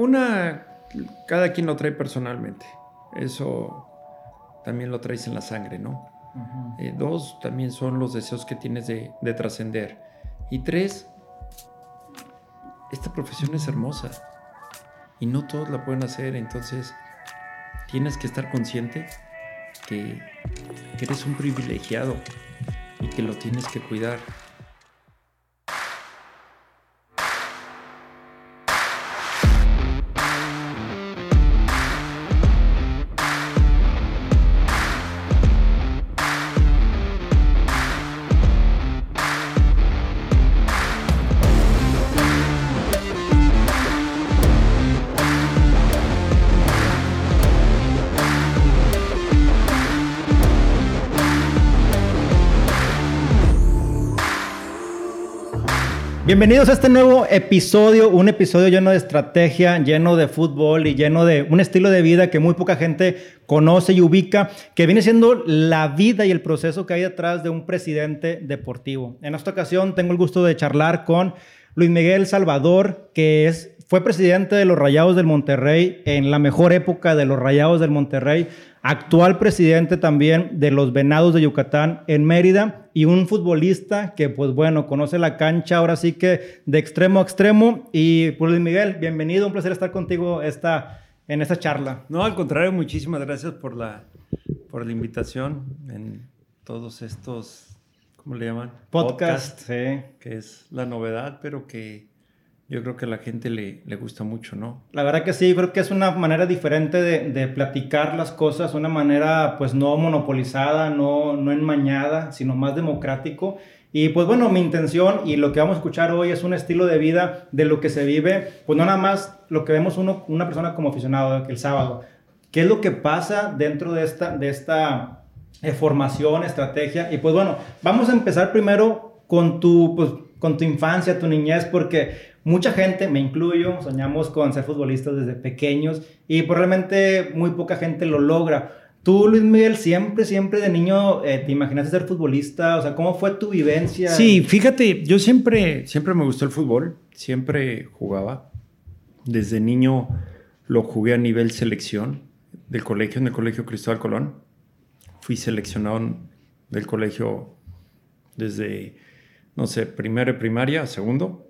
una, cada quien lo trae personalmente. Eso también lo traes en la sangre, ¿no? Eh, dos, también son los deseos que tienes de, de trascender. Y tres, esta profesión es hermosa y no todos la pueden hacer, entonces tienes que estar consciente que eres un privilegiado y que lo tienes que cuidar. Bienvenidos a este nuevo episodio, un episodio lleno de estrategia, lleno de fútbol y lleno de un estilo de vida que muy poca gente conoce y ubica, que viene siendo la vida y el proceso que hay detrás de un presidente deportivo. En esta ocasión tengo el gusto de charlar con Luis Miguel Salvador, que es, fue presidente de los Rayados del Monterrey en la mejor época de los Rayados del Monterrey actual presidente también de los Venados de Yucatán en Mérida y un futbolista que pues bueno, conoce la cancha ahora sí que de extremo a extremo. Y pues Luis Miguel, bienvenido, un placer estar contigo esta, en esta charla. No, al contrario, muchísimas gracias por la, por la invitación en todos estos, ¿cómo le llaman? Podcast, sí. Que es la novedad, pero que yo creo que a la gente le, le, gusta mucho, ¿no? La verdad que sí, creo que es una manera diferente de, de, platicar las cosas, una manera pues no monopolizada, no, no enmañada, sino más democrático. Y pues bueno, mi intención y lo que vamos a escuchar hoy es un estilo de vida de lo que se vive, pues no nada más lo que vemos uno, una persona como aficionado el sábado. ¿Qué es lo que pasa dentro de esta, de esta eh, formación, estrategia? Y pues bueno, vamos a empezar primero con tu, pues, con tu infancia, tu niñez, porque Mucha gente, me incluyo, soñamos con ser futbolistas desde pequeños y probablemente muy poca gente lo logra. Tú, Luis Miguel, siempre, siempre de niño eh, te imaginaste ser futbolista, o sea, ¿cómo fue tu vivencia? Sí, fíjate, yo siempre, siempre me gustó el fútbol, siempre jugaba. Desde niño lo jugué a nivel selección del colegio, en el colegio Cristóbal Colón. Fui seleccionado del colegio desde, no sé, primero primaria, segundo,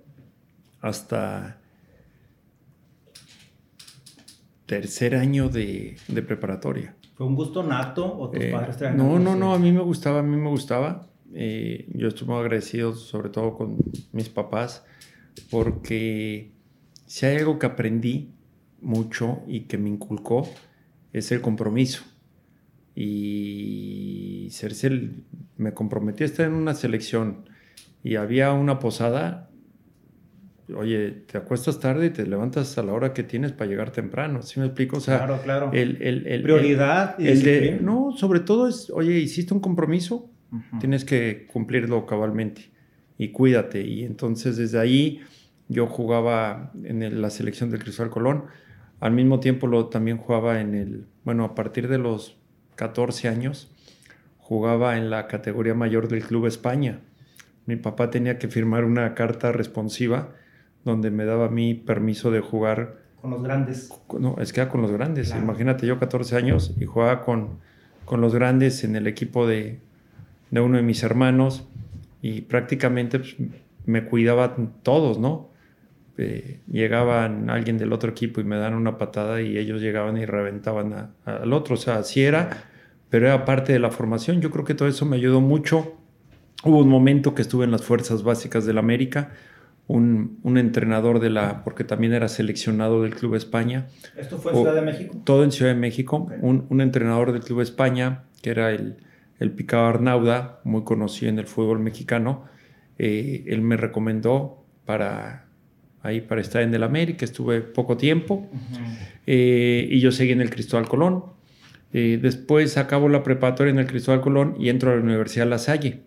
hasta tercer año de, preparatoria. ¿Fue un gusto nato o tus eh, padres te No, no, no, a mí me gustaba, a mí me gustaba. Eh, yo estoy muy agradecido sobre todo con mis papás porque si hay algo que aprendí mucho y que me inculcó es el compromiso. Y me comprometí a estar en una selección y había una posada, oye, te acuestas tarde y te levantas a la hora que tienes para llegar temprano, ¿sí me explico? O sea, claro, claro. El, el, Prioridad. El, de, no, sobre todo es, oye, hiciste un compromiso, tienes que cumplirlo cabalmente y cuídate. Y entonces desde ahí yo jugaba en la selección del Cristóbal Colón, al mismo tiempo lo, también jugaba en el, bueno, a partir de los 14 años, jugaba en la categoría mayor del Club España. Mi papá tenía que firmar una carta responsiva donde me daba mi permiso de jugar. Con los grandes. No, es que era con los grandes. Imagínate, yo 14 años y jugaba con, con los grandes en el equipo de, de uno de mis hermanos y prácticamente pues, me cuidaban todos, ¿no? Eh, llegaban alguien del otro equipo y me dan una patada y ellos llegaban y reventaban al otro. O sea, así era, pero era parte de la formación. Yo creo que todo eso me ayudó mucho. Hubo un momento que estuve en las fuerzas básicas del América, un, entrenador de la, porque también era seleccionado del Club España. ¿Esto fue en Ciudad de México? Todo en Ciudad de México. Un, entrenador del Club España, que era el, el Picado Arnauda, muy conocido en el fútbol mexicano. Eh, él me recomendó para ahí para estar en el América, estuve poco tiempo eh, y yo seguí en el Cristóbal Colón. Eh, después acabo la preparatoria en el Cristóbal Colón y entro a la Universidad La Salle.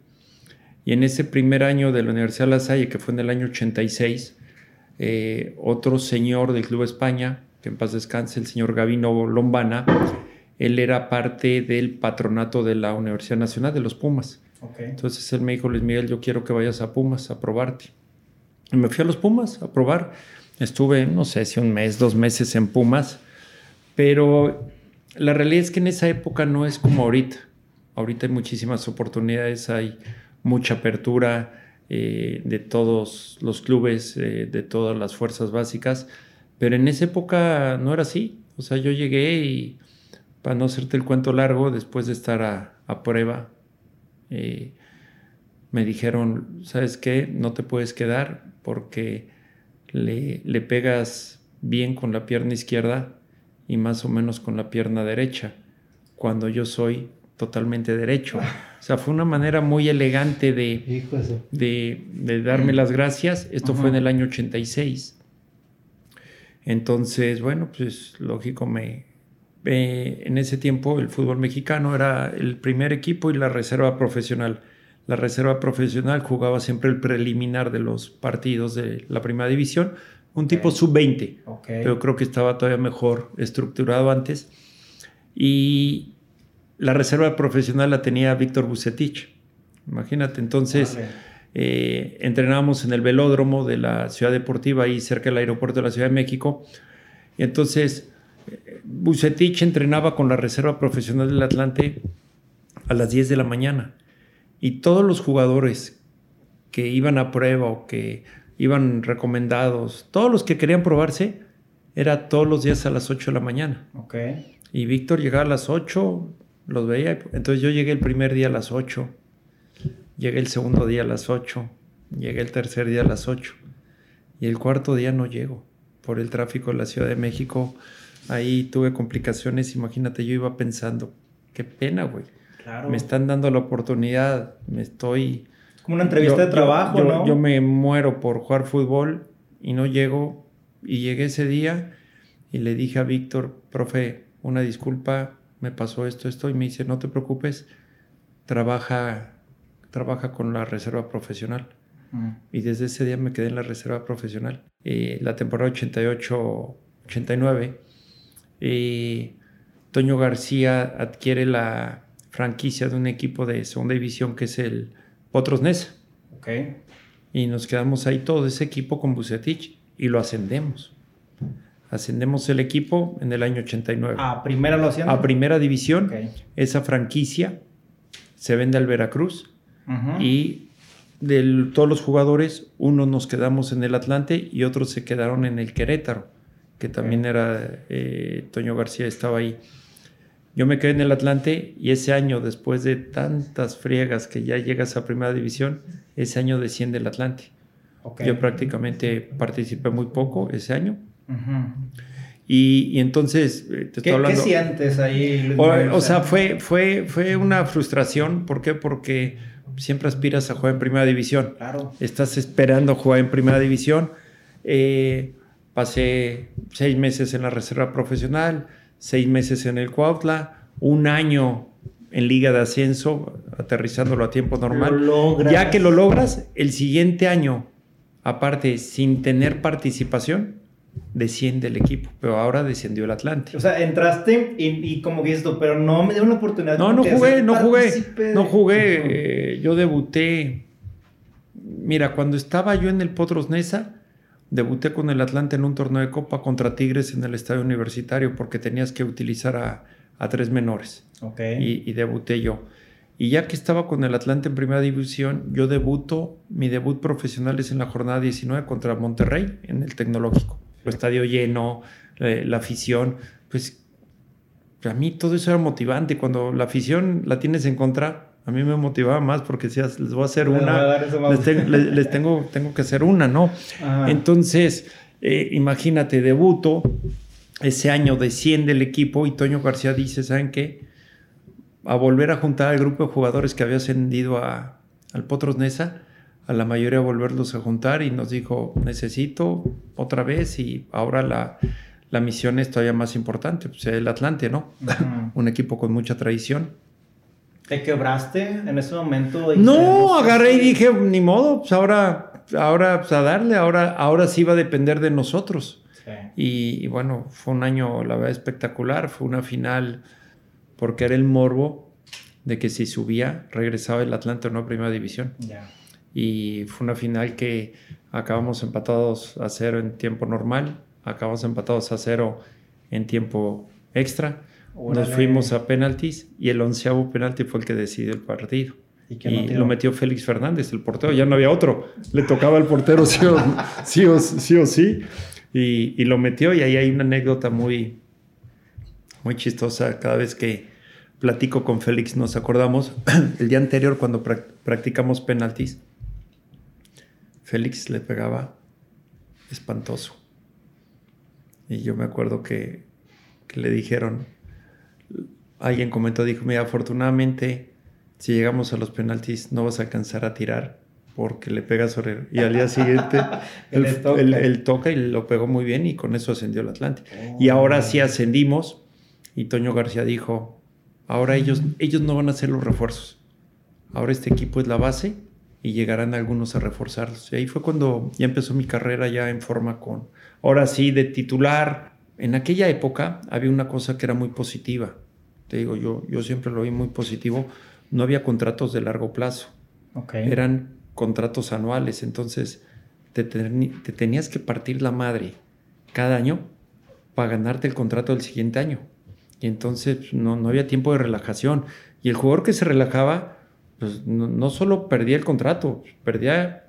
Y en ese primer año de la Universidad de La Salle, que fue en el año 86, eh, otro señor del Club España, que en paz descanse, el señor Gavino Lombana, él era parte del patronato de la Universidad Nacional de los Pumas. Entonces él me dijo, Luis Miguel, yo quiero que vayas a Pumas a probarte. Y me fui a los Pumas a probar. Estuve, no sé si un mes, dos meses en Pumas, pero la realidad es que en esa época no es como ahorita. Ahorita hay muchísimas oportunidades, hay mucha apertura eh, de todos los clubes, eh, de todas las fuerzas básicas, pero en esa época no era así. O sea, yo llegué y, para no hacerte el cuento largo, después de estar a, prueba, eh, me dijeron, ¿sabes qué? No te puedes quedar porque le, le pegas bien con la pierna izquierda y más o menos con la pierna derecha, cuando yo soy totalmente derecho. O sea, fue una manera muy elegante de, de, darme las gracias. Esto fue en el año 86. Entonces, bueno, pues lógico, me, eh, en ese tiempo el fútbol mexicano era el primer equipo y la reserva profesional. La reserva profesional jugaba siempre el preliminar de los partidos de la primera división, un tipo sub-20, pero creo que estaba todavía mejor estructurado antes. Y la reserva profesional la tenía Víctor Bucetich. Imagínate, entonces eh, entrenábamos en el velódromo de la Ciudad Deportiva, ahí cerca del aeropuerto de la Ciudad de México. Y entonces eh, Bucetich entrenaba con la reserva profesional del Atlante a las 10 de la mañana. Y todos los jugadores que iban a prueba o que iban recomendados, todos los que querían probarse, era todos los días a las 8 de la mañana. Okay. Y Víctor llegaba a las 8, los veía. Entonces yo llegué el primer día a las 8, llegué el segundo día a las 8, llegué el tercer día a las 8 y el cuarto día no llego por el tráfico de la Ciudad de México. Ahí tuve complicaciones, imagínate, yo iba pensando, qué pena, güey. Claro. Me están dando la oportunidad, me estoy... Como una entrevista de trabajo, yo, ¿no? Yo me muero por jugar fútbol y no llego. Y llegué ese día y le dije a Víctor, profe, una disculpa, me pasó esto, esto, y me dice, no te preocupes, trabaja, trabaja con la reserva profesional. Mm. Y desde ese día me quedé en la reserva profesional. Eh, la temporada 88-89, eh, Toño García adquiere la franquicia de un equipo de segunda división que es el Potros Nesa. Okay. Y nos quedamos ahí todo ese equipo con Bucetich y lo ascendemos. Ascendemos el equipo en el año 89. ¿A primera lo hacían? A primera división. Esa franquicia se vende al Veracruz y de todos los jugadores, unos nos quedamos en el Atlante y otros se quedaron en el Querétaro, que también era, eh, Toño García estaba ahí. Yo me quedé en el Atlante y ese año, después de tantas friegas que ya llegas a primera división, ese año desciende el Atlante. Yo prácticamente participé muy poco ese año y, entonces, eh, te estoy hablando... ¿Qué sientes ahí? O, sea, fue, fue, fue una frustración. ¿Por qué? Porque siempre aspiras a jugar en primera división. Claro. Estás esperando jugar en primera división. Eh, pasé seis meses en la reserva profesional, seis meses en el Cuautla, un año en liga de ascenso, aterrizándolo a tiempo normal. Ya que lo logras, el siguiente año, aparte, sin tener participación, desciende el equipo, pero ahora descendió el Atlante. O sea, entraste y, como que esto, pero no me dio una oportunidad. No, no jugué, no jugué, no jugué. yo debuté. Mira, cuando estaba yo en el Potros Nesa, debuté con el Atlante en un torneo de Copa contra Tigres en el estadio universitario porque tenías que utilizar a, tres menores. Ok. Y, y, debuté yo. Y ya que estaba con el Atlante en primera división, yo debuto, mi debut profesional es en la jornada 19 contra Monterrey en el Tecnológico el estadio lleno, eh, la afición, pues a mí todo eso era motivante. Cuando la afición la tienes en contra, a mí me motivaba más porque decías, les voy a hacer una, les, tengo, tengo que hacer una, ¿no? Entonces, eh, imagínate, debuto, ese año desciende el equipo y Toño García dice, ¿saben qué? A volver a juntar al grupo de jugadores que había ascendido a, al Potros Nesa, a la mayoría volverlos a juntar y nos dijo, necesito otra vez y ahora la, la misión es todavía más importante, pues el Atlante, ¿no? Un equipo con mucha tradición. ¿Te quebraste en ese momento? No, agarré y dije, ni modo, pues ahora, ahora pues a darle, ahora, ahora sí va a depender de nosotros. Y, bueno, fue un año, la verdad, espectacular, fue una final porque era el morbo de que si subía, regresaba el Atlante a Primera División. Y fue una final que acabamos empatados a cero en tiempo normal, acabamos empatados a cero en tiempo extra. Nos fuimos a penaltis y el onceavo penalti fue el que decidió el partido. Y, lo metió Félix Fernández, el portero, ya no había otro. Le tocaba al portero sí o sí, o, sí, Y, y, lo metió y ahí hay una anécdota muy, muy chistosa. Cada vez que platico con Félix nos acordamos, el día anterior cuando practicamos penaltis, Félix le pegaba espantoso. Y yo me acuerdo que, que le dijeron, alguien comentó, dijo, mira, afortunadamente si llegamos a los penaltis no vas a alcanzar a tirar porque le pega sobre... Y al día siguiente él, toca. y lo pegó muy bien y con eso ascendió el Atlante. Oh, y ahora sí ascendimos y Toño García dijo, ahora ellos, ellos no van a hacer los refuerzos. Ahora este equipo es la base y llegarán algunos a reforzarlos. Y ahí fue cuando ya empezó mi carrera ya en forma con... Ahora sí, de titular. En aquella época había una cosa que era muy positiva. Te digo, yo, yo siempre lo vi muy positivo no había contratos de largo plazo. Eran contratos anuales. Entonces, te, tenías que partir la madre cada año para ganarte el contrato del siguiente año. Y entonces no, no había tiempo de relajación. Y el jugador que se relajaba, pues no, solo perdía el contrato, perdía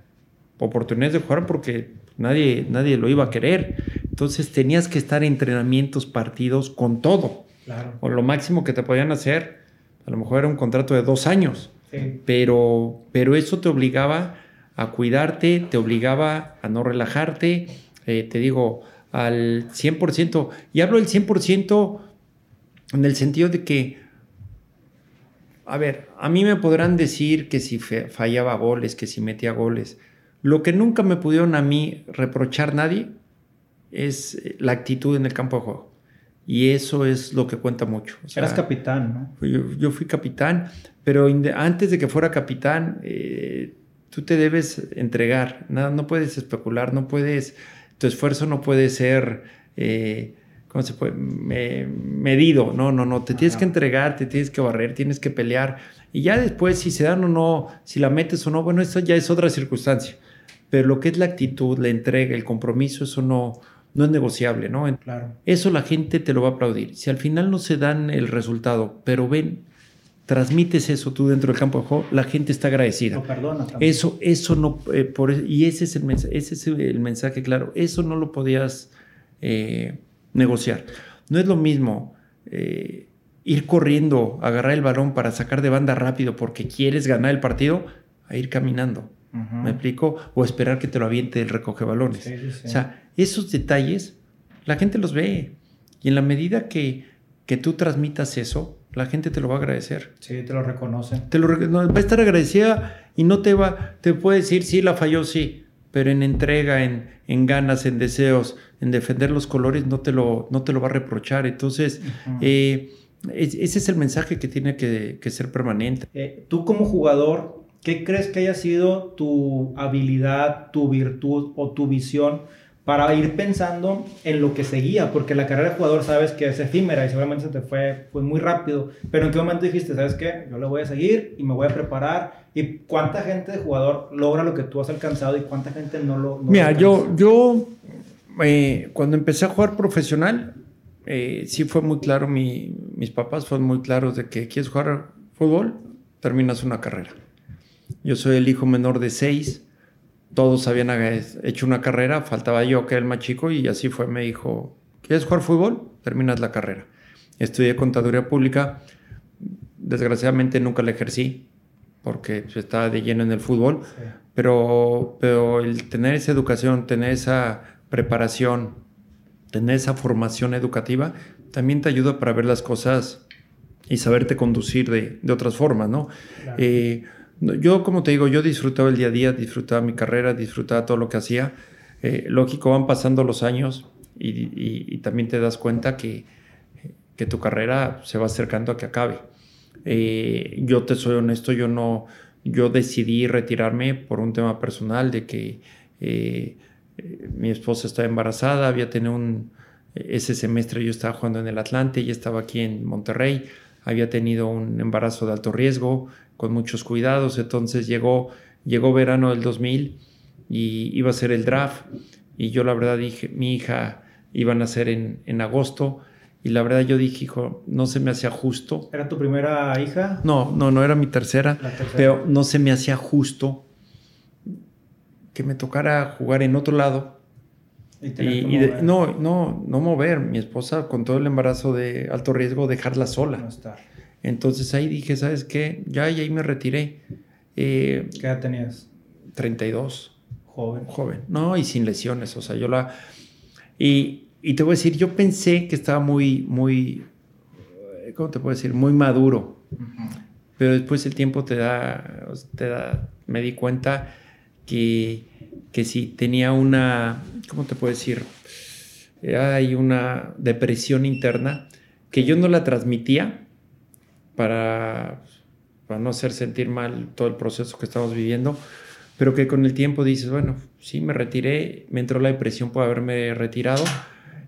oportunidades de jugar porque nadie, nadie lo iba a querer. Entonces tenías que estar en entrenamientos, partidos, con todo. O lo máximo que te podían hacer a lo mejor era un contrato de dos años, pero, pero eso te obligaba a cuidarte, te obligaba a no relajarte, eh, te digo, al 100%. Y hablo del 100% en el sentido de que, a ver, a mí me podrán decir que si fallaba goles, que si metía goles. Lo que nunca me pudieron a mí reprochar nadie es la actitud en el campo de juego. Y eso es lo que cuenta mucho. Eras capitán, ¿no? Yo, fui capitán, pero antes de que fuera capitán, eh, tú te debes entregar. Nada, no puedes especular, no puedes. Tu esfuerzo no puede ser. Eh, ¿Cómo se puede? medido. No, no, no. Te tienes que entregar, te tienes que barrer, tienes que pelear. Y ya después, si se dan o no, si la metes o no, bueno, eso ya es otra circunstancia. Pero lo que es la actitud, la entrega, el compromiso, eso no no es negociable, ¿no? Claro. Eso la gente te lo va a aplaudir. Si al final no se dan el resultado, pero ven, transmites eso tú dentro del campo de juego, la gente está agradecida. Lo perdona Eso, eso no, eh, por, y ese es el mensaje, ese es el mensaje claro. Eso no lo podías eh, negociar. No es lo mismo eh, ir corriendo, agarrar el balón para sacar de banda rápido porque quieres ganar el partido, a ir caminando. ¿Me explico? O esperar que te lo aviente el recoge balones. O sea, esos detalles, la gente los ve. Y en la medida que, que tú transmitas eso, la gente te lo va a agradecer. Sí, te lo reconoce. Te lo, va a estar agradecida y no te va, te puede decir, sí, la falló, sí, pero en entrega, en, en ganas, en deseos, en defender los colores, no te lo, no te lo va a reprochar. Entonces, eh, ese es el mensaje que tiene que, que ser permanente. Eh, tú como jugador, ¿qué crees que haya sido tu habilidad, tu virtud o tu visión? Para ir pensando en lo que seguía, porque la carrera de jugador sabes que es efímera y seguramente se te fue, fue muy rápido, pero en qué momento dijiste, sabes qué, yo le voy a seguir y me voy a preparar, y cuánta gente de jugador logra lo que tú has alcanzado y cuánta gente no lo... Mira, yo, yo eh, cuando empecé a jugar profesional, eh, sí fue muy claro, mi, mis papás fueron muy claros de que quieres jugar fútbol, terminas una carrera. Yo soy el hijo menor de seis, todos habían hecho una carrera, faltaba yo que era el más chico y así fue, me dijo, ¿quieres jugar fútbol? Terminas la carrera. Estudié contaduría pública, desgraciadamente nunca la ejercí porque estaba de lleno en el fútbol, pero, pero el tener esa educación, tener esa preparación, tener esa formación educativa, también te ayuda para ver las cosas y saberte conducir de, de otras formas, ¿no? Eh, yo, como te digo, yo disfrutaba el día a día, disfrutaba mi carrera, disfrutaba todo lo que hacía. Eh, lógico, van pasando los años y, también te das cuenta que, que, tu carrera se va acercando a que acabe. Eh, yo te soy honesto, yo no, yo decidí retirarme por un tema personal de que eh, mi esposa estaba embarazada, había tenido un, ese semestre yo estaba jugando en el Atlante, ella estaba aquí en Monterrey, había tenido un embarazo de alto riesgo, con muchos cuidados, entonces llegó, llegó verano del 2000 y iba a ser el draft y yo la verdad dije, mi hija iba a nacer en, en agosto y la verdad yo dije, hijo, no se me hacía justo. ¿Era tu primera hija? No, no, no era mi tercera, pero no se me hacía justo que me tocara jugar en otro lado. Y, no, no, no mover. Mi esposa con todo el embarazo de alto riesgo, dejarla sola. No estar. Entonces ahí dije, ¿sabes qué? Ya, y ahí me retiré. Eh, ¿Qué edad tenías? 32. Joven. Joven. No, y sin lesiones. O sea, yo la... Y, y te voy a decir, yo pensé que estaba muy, muy, ¿cómo te puedo decir? Muy maduro. Pero después el tiempo te da, te da, me di cuenta que, que si tenía una, ¿cómo te puedo decir? Hay una depresión interna que yo no la transmitía para, para no hacer sentir mal todo el proceso que estamos viviendo, pero que con el tiempo dices, bueno, sí, me retiré, me entró la depresión por haberme retirado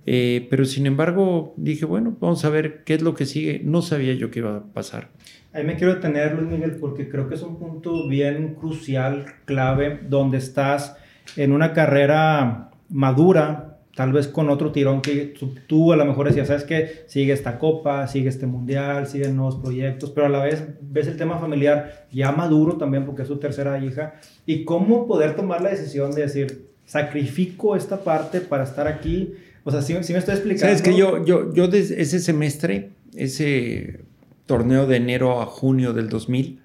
eh, pero sin embargo dije, bueno, vamos a ver qué es lo que sigue. No sabía yo qué iba a pasar. Ahí me quiero detener, Luis Miguel, porque creo que es un punto bien crucial, clave, donde estás en una carrera madura, tal vez con otro tirón que tú, a lo mejor decías, sabes que sigue esta copa, sigue este mundial, siguen nuevos proyectos, pero a la vez ves el tema familiar ya maduro también porque es su tercera hija y cómo poder tomar la decisión de decir, sacrifico esta parte para estar aquí o sea, sí, me estoy explicando. Sabes que yo, yo, yo desde ese semestre, ese torneo de enero a junio del 2000,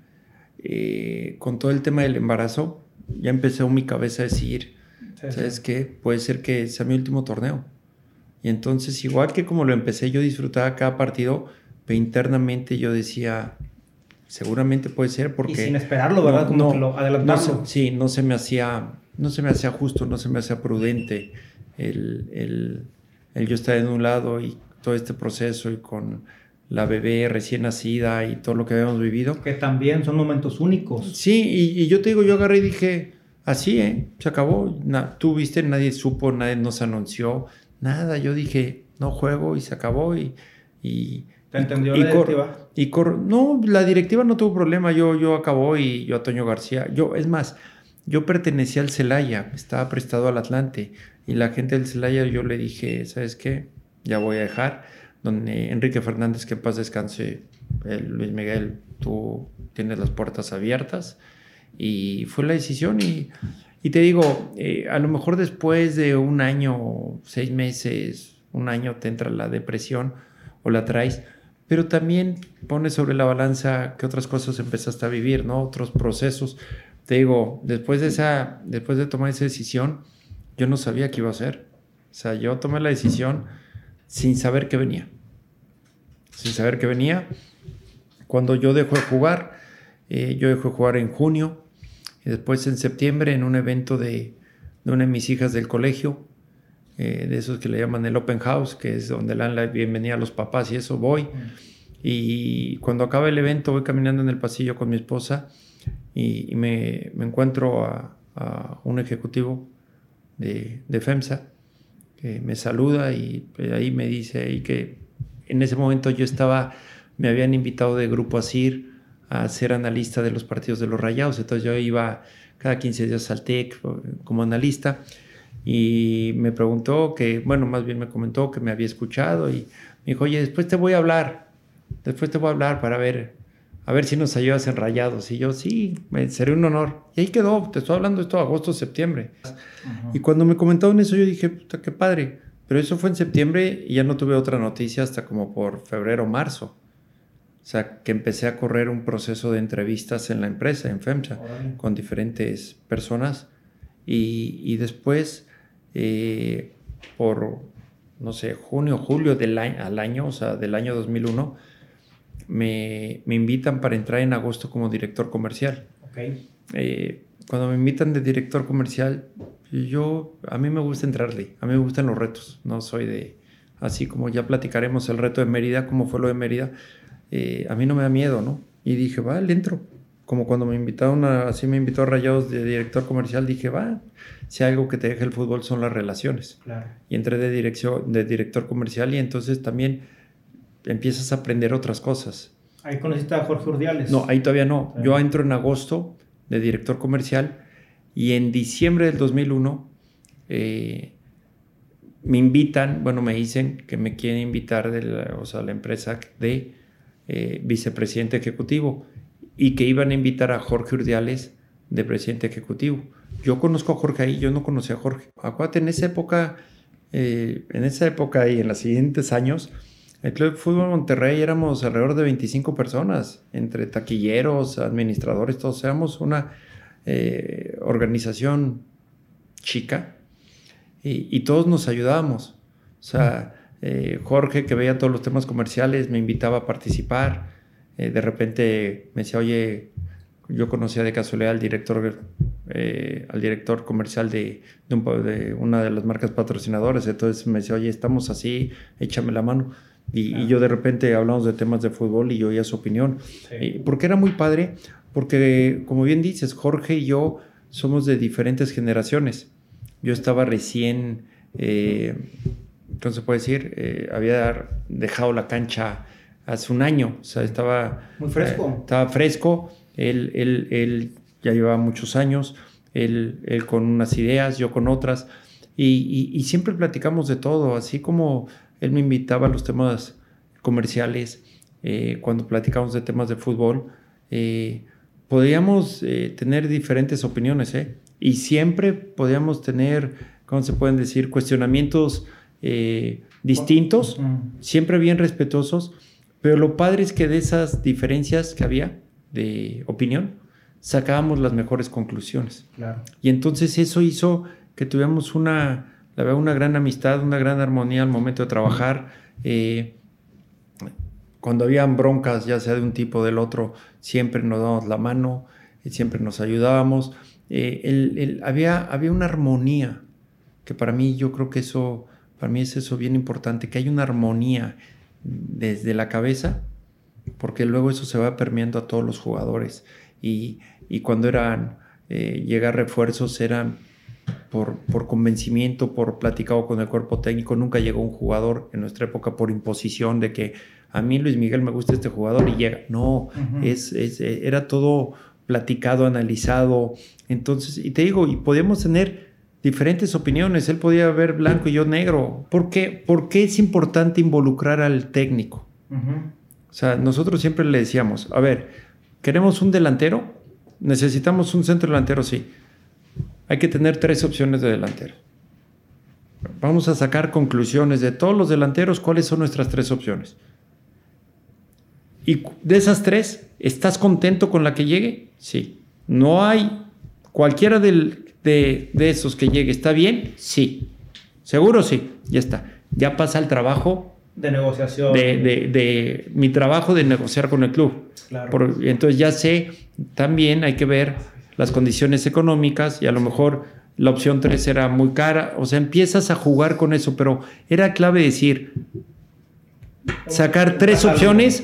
eh, con todo el tema del embarazo, ya empezó mi cabeza a decir, ¿sabes qué? Puede ser que sea mi último torneo. Y entonces, igual que como lo empecé, yo disfrutaba cada partido, pero internamente yo decía, seguramente puede ser porque... Y sin esperarlo, ¿verdad? como que lo adelantarlo. sí, no se me hacía, no se me hacía justo, no se me hacía prudente el, el, el yo estar en un lado y todo este proceso y con la bebé recién nacida y todo lo que habíamos vivido. Que también son momentos únicos. Sí, y, yo te digo, yo agarré y dije, así, ¿eh? Se acabó. tú viste, nadie supo, nadie nos anunció, nada. Yo dije, no juego y se acabó y... y ¿Te entendió la directiva? Y no, la directiva no tuvo problema, yo, yo acabó y yo a Toño García, yo, es más, yo pertenecía al Celaya, estaba prestado al Atlante. Y la gente del Celaya yo le dije, ¿sabes qué? Ya voy a dejar. Donde Enrique Fernández, que en paz descanse, Luis Miguel, tú tienes las puertas abiertas. Y fue la decisión y, te digo, eh, a lo mejor después de un año, seis meses, un año te entra la depresión o la traes, pero también pones sobre la balanza que otras cosas empezaste a vivir, ¿no? Otros procesos. Te digo, después de, esa, después de tomar esa decisión, yo no sabía qué iba a hacer. O sea, yo tomé la decisión sin saber qué venía. Sin saber qué venía. Cuando yo dejo de jugar, eh, yo dejo de jugar en junio y después en septiembre en un evento de, de una de mis hijas del colegio, eh, de esos que le llaman el Open House, que es donde le dan la bienvenida a los papás y eso voy. Y cuando acaba el evento voy caminando en el pasillo con mi esposa y, me, me, encuentro a, a un ejecutivo de, FEMSA, que me saluda y pues, ahí me dice ahí que en ese momento yo estaba, me habían invitado de Grupo Asir a ser analista de los partidos de los Rayados, entonces yo iba cada 15 días al TEC como analista y me preguntó que, bueno, más bien me comentó que me había escuchado y me dijo, oye, después te voy a hablar, después te voy a hablar para ver a ver si nos ayudas en rayados. Y yo, sí, me, sería un honor. Y ahí quedó, te estoy hablando esto agosto, septiembre. Y cuando me comentaron eso, yo dije, puta, qué padre. Pero eso fue en septiembre y ya no tuve otra noticia hasta como por febrero, marzo. O sea, que empecé a correr un proceso de entrevistas en la empresa, en FEMSA, con diferentes personas. Y, y después, eh, por, no sé, junio, julio del año, al año, o sea, del año 2001, me, me, invitan para entrar en agosto como director comercial. Okay. Eh, cuando me invitan de director comercial, yo, a mí me gusta entrarle, a mí me gustan los retos, no soy de, así como ya platicaremos el reto de Mérida, cómo fue lo de Mérida, eh, a mí no me da miedo, ¿no? Y dije, va, le entro. Como cuando me invitaron, a, así me invitó a Rayados de director comercial, dije, va, si algo que te deja el fútbol son las relaciones. Claro. Y entré de, dirección, de director comercial y entonces también empiezas a aprender otras cosas. Ahí conociste a Jorge Urdiales. No, ahí todavía no. Yo entro en agosto de director comercial y en diciembre del 2001 eh, me invitan, bueno, me dicen que me quieren invitar de la, o sea, la empresa de eh, vicepresidente ejecutivo y que iban a invitar a Jorge Urdiales de presidente ejecutivo. Yo conozco a Jorge ahí, yo no conocía a Jorge. Acuérdate, en esa época, eh, en esa época y en los siguientes años, el Club de Fútbol Monterrey éramos alrededor de 25 personas, entre taquilleros, administradores, todos. Éramos una eh, organización chica y, todos nos ayudábamos. O sea, eh, Jorge, que veía todos los temas comerciales, me invitaba a participar. de repente me decía, oye, yo conocía de casualidad al director, eh, al director comercial de, de, una de las marcas patrocinadoras. Entonces me decía, oye, estamos así, échame la mano. Y, yo de repente hablamos de temas de fútbol y yo oía su opinión. porque era muy padre, porque como bien dices, Jorge y yo somos de diferentes generaciones. Yo estaba recién, eh, ¿cómo se puede decir? Eh, había dejado la cancha hace un año, o sea, estaba... Muy fresco. estaba fresco él, él, él ya llevaba muchos años, él, él, con unas ideas, yo con otras, y, y, siempre platicamos de todo, así como él me invitaba a los temas comerciales, eh, cuando platicamos de temas de fútbol, eh, podíamos eh, tener diferentes opiniones, ¿eh? Y siempre podíamos tener, ¿cómo se pueden decir? Cuestionamientos distintos, siempre bien respetuosos, pero lo padre es que de esas diferencias que había, de opinión, sacábamos las mejores conclusiones. Y entonces eso hizo que tuviéramos una, la verdad, una gran amistad, una gran armonía al momento de trabajar. Eh, cuando habían broncas, ya sea de un tipo o del otro, siempre nos dábamos la mano, y siempre nos ayudábamos. Eh, había, había una armonía, que para mí yo creo que eso, para mí es eso bien importante, que hay una armonía desde la cabeza porque luego eso se va permeando a todos los jugadores. Y, cuando eran eh, llegar refuerzos eran por, por, convencimiento, por platicado con el cuerpo técnico. Nunca llegó un jugador en nuestra época por imposición de que a mí Luis Miguel me gusta este jugador y llega. No, es, eh, era todo platicado, analizado. Entonces, y te digo, y podíamos tener diferentes opiniones. Él podía ver blanco y yo negro. ¿Por qué, ¿Por qué es importante involucrar al técnico? O sea, nosotros siempre le decíamos, a ver, ¿queremos un delantero? ¿Necesitamos un centro delantero? Sí. Hay que tener tres opciones de delantero. Vamos a sacar conclusiones de todos los delanteros, cuáles son nuestras tres opciones. Y de esas tres, ¿estás contento con la que llegue? Sí. ¿No hay cualquiera de, de esos que llegue? ¿Está bien? Sí. ¿Seguro? Sí. Ya está. Ya pasa el trabajo de negociación. De, de, mi trabajo de negociar con el club. Claro. entonces ya sé, también hay que ver las condiciones económicas y a lo mejor la opción 3 era muy cara. O sea, empiezas a jugar con eso, pero era clave decir, sacar tres opciones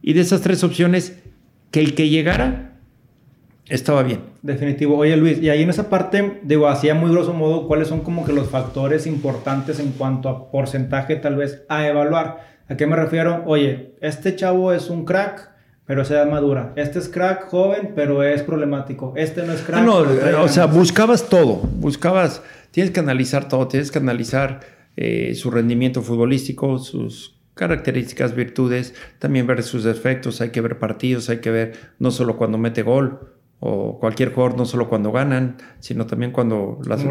y de esas tres opciones, que el que llegara estaba bien. Definitivo. Oye Luis, y ahí en esa parte, digo, hacía muy grosso modo, ¿cuáles son como que los factores importantes en cuanto a porcentaje tal vez a evaluar? ¿A qué me refiero? Oye, este chavo es un crack, pero se da madura. Este es crack joven, pero es problemático. Este no es crack. no, o sea, buscabas todo. Buscabas, tienes que analizar todo, tienes que analizar eh, su rendimiento futbolístico, sus características, virtudes, también ver sus defectos, hay que ver partidos, hay que ver no solo cuando mete gol, o cualquier jugador, no solo cuando ganan, sino también cuando las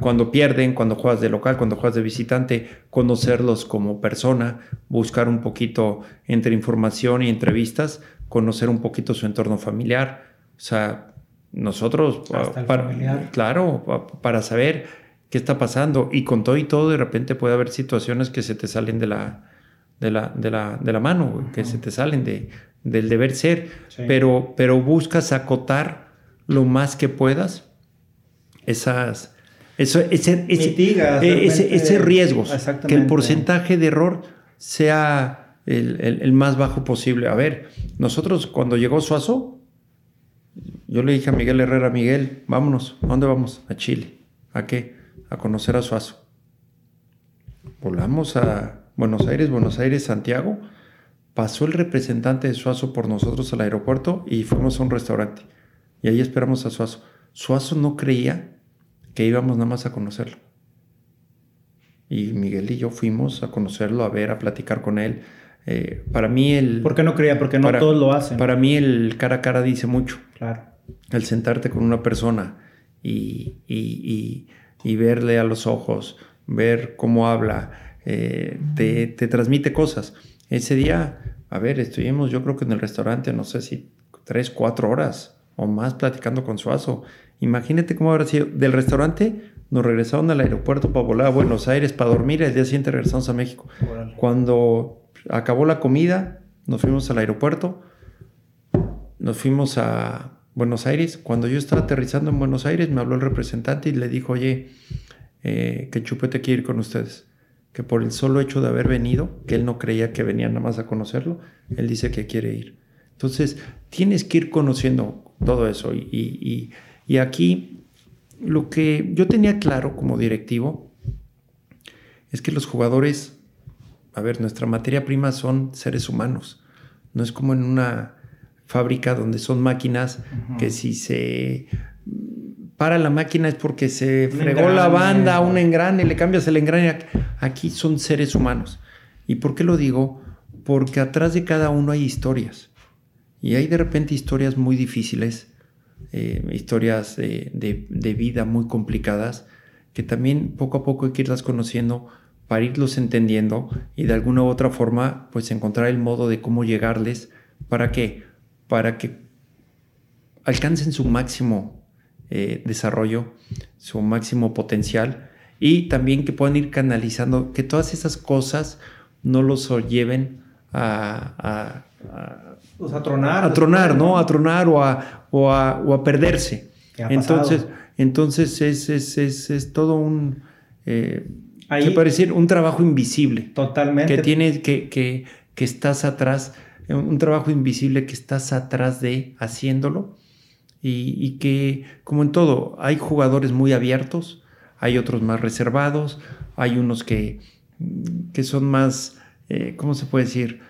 cuando pierden, cuando juegas de local, cuando juegas de visitante, conocerlos como persona, buscar un poquito entre información y entrevistas, conocer un poquito su entorno familiar, o sea, nosotros para, claro, para saber qué está pasando. Y con todo y todo de repente puede haber situaciones que se te salen de la de la, de la, de la mano, que se te salen de, del deber ser, pero, pero buscas acotar lo más que puedas esas, eso, ese, ese, ese, riesgo, que el porcentaje de error sea el, el, más bajo posible. A ver, nosotros cuando llegó Suazo, yo le dije a Miguel Herrera, Miguel, vámonos, ¿a dónde vamos? A Chile. ¿A qué? A conocer a Suazo. Volamos a Buenos Aires, Buenos Aires, Santiago pasó el representante de Suazo por nosotros al aeropuerto y fuimos a un restaurante. Y ahí esperamos a Suazo. Suazo no creía que íbamos nada más a conocerlo. Y Miguel y yo fuimos a conocerlo, a ver, a platicar con él. Eh, para mí el... ¿Por qué no creía? Porque no todos lo hacen. Para mí el cara a cara dice mucho. Claro. El sentarte con una persona y, y, y, verle a los ojos, ver cómo habla, eh, te, te, transmite cosas. Ese día, a ver, estuvimos yo creo que en el restaurante, no sé si tres, cuatro horas o más platicando con Suazo. Imagínate cómo habrá sido. Del restaurante nos regresaron al aeropuerto para volar a Buenos Aires para dormir. El día siguiente regresamos a México. Cuando acabó la comida, nos fuimos al aeropuerto. Nos fuimos a Buenos Aires. Cuando yo estaba aterrizando en Buenos Aires, me habló el representante y le dijo, oye, eh, que Chupete quiere ir con ustedes. Que por el solo hecho de haber venido, que él no creía que venía nada más a conocerlo, él dice que quiere ir. Entonces, tienes que ir conociendo todo eso. Y, y, y aquí lo que yo tenía claro como directivo es que los jugadores, a ver, nuestra materia prima son seres humanos. No es como en una fábrica donde son máquinas que si se para la máquina es porque se fregó la banda, un engrane, le cambias el engrane. Aquí son seres humanos. ¿Y por qué lo digo? Porque atrás de cada uno hay historias. Y hay de repente historias muy difíciles eh, historias de, vida muy complicadas, que también poco a poco hay que irlas conociendo para irlos entendiendo y de alguna u otra forma pues encontrar el modo de cómo llegarles para que para que alcancen su máximo eh, desarrollo, su máximo potencial y también que puedan ir canalizando, que todas esas cosas no los lleven a pues a tronar. A tronar, ¿no? A tronar o a, o a, o a perderse. Entonces, entonces es, es, es, es, todo un... Eh, Ahí, decir? Un trabajo invisible. Totalmente. Que tienes, que, que, que estás atrás, un trabajo invisible que estás atrás de haciéndolo. Y, y, que, como en todo, hay jugadores muy abiertos, hay otros más reservados, hay unos que, que son más, eh, ¿cómo se puede decir?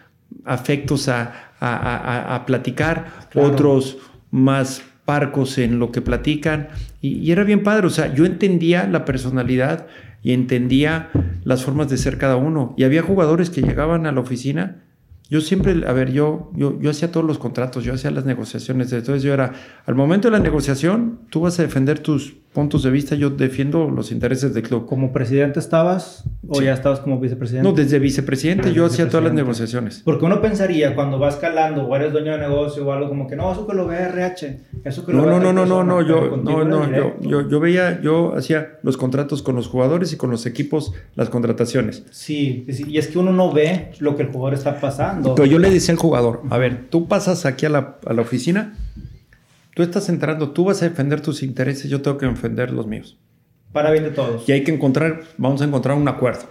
afectos a, platicar, otros más parcos en lo que platican. Y, y, era bien padre, o sea, yo entendía la personalidad y entendía las formas de ser cada uno. Y había jugadores que llegaban a la oficina yo siempre, a ver, yo, yo, yo hacía todos los contratos, yo hacía las negociaciones, entonces yo era, al momento de la negociación, tú vas a defender tus puntos de vista, yo defiendo los intereses del club. ¿Como presidente estabas o ya estabas como vicepresidente? No, desde vicepresidente yo hacía todas las negociaciones. Porque uno pensaría cuando vas calando o eres dueño de negocio o algo como que no, eso que lo ve RH, eso que lo no, no, no, no, no, yo, no, no, yo, yo, yo, veía, yo hacía los contratos con los jugadores y con los equipos, las contrataciones. Sí, y es que uno no ve lo que el jugador está pasando. Pero yo le decía al jugador, a ver, tú pasas aquí a la, a la oficina, tú estás entrando, tú vas a defender tus intereses, yo tengo que defender los míos. Para bien de todos. Y hay que encontrar, vamos a encontrar un acuerdo.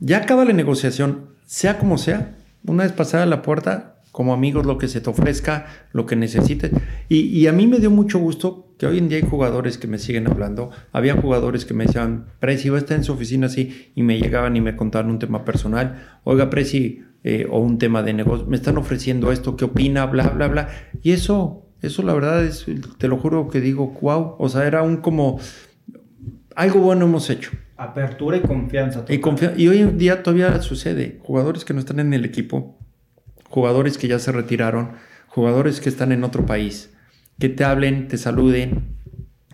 Ya acaba la negociación, sea como sea, una vez pasada la puerta, como amigos, lo que se te ofrezca, lo que necesites. Y, y, a mí me dio mucho gusto que hoy en día hay jugadores que me siguen hablando. Había jugadores que me decían, Preci, va a estar en su oficina así, y me llegaban y me contaban un tema personal. Oiga, Preci, eh, o un tema de negocio, me están ofreciendo esto, ¿qué opina? Bla, bla, bla. Y eso, eso la verdad es, te lo juro que digo, wow, o sea, era un como, algo bueno hemos hecho. Apertura y confianza. Y, y hoy en día todavía sucede, jugadores que no están en el equipo, jugadores que ya se retiraron, jugadores que están en otro país, que te hablen, te saluden,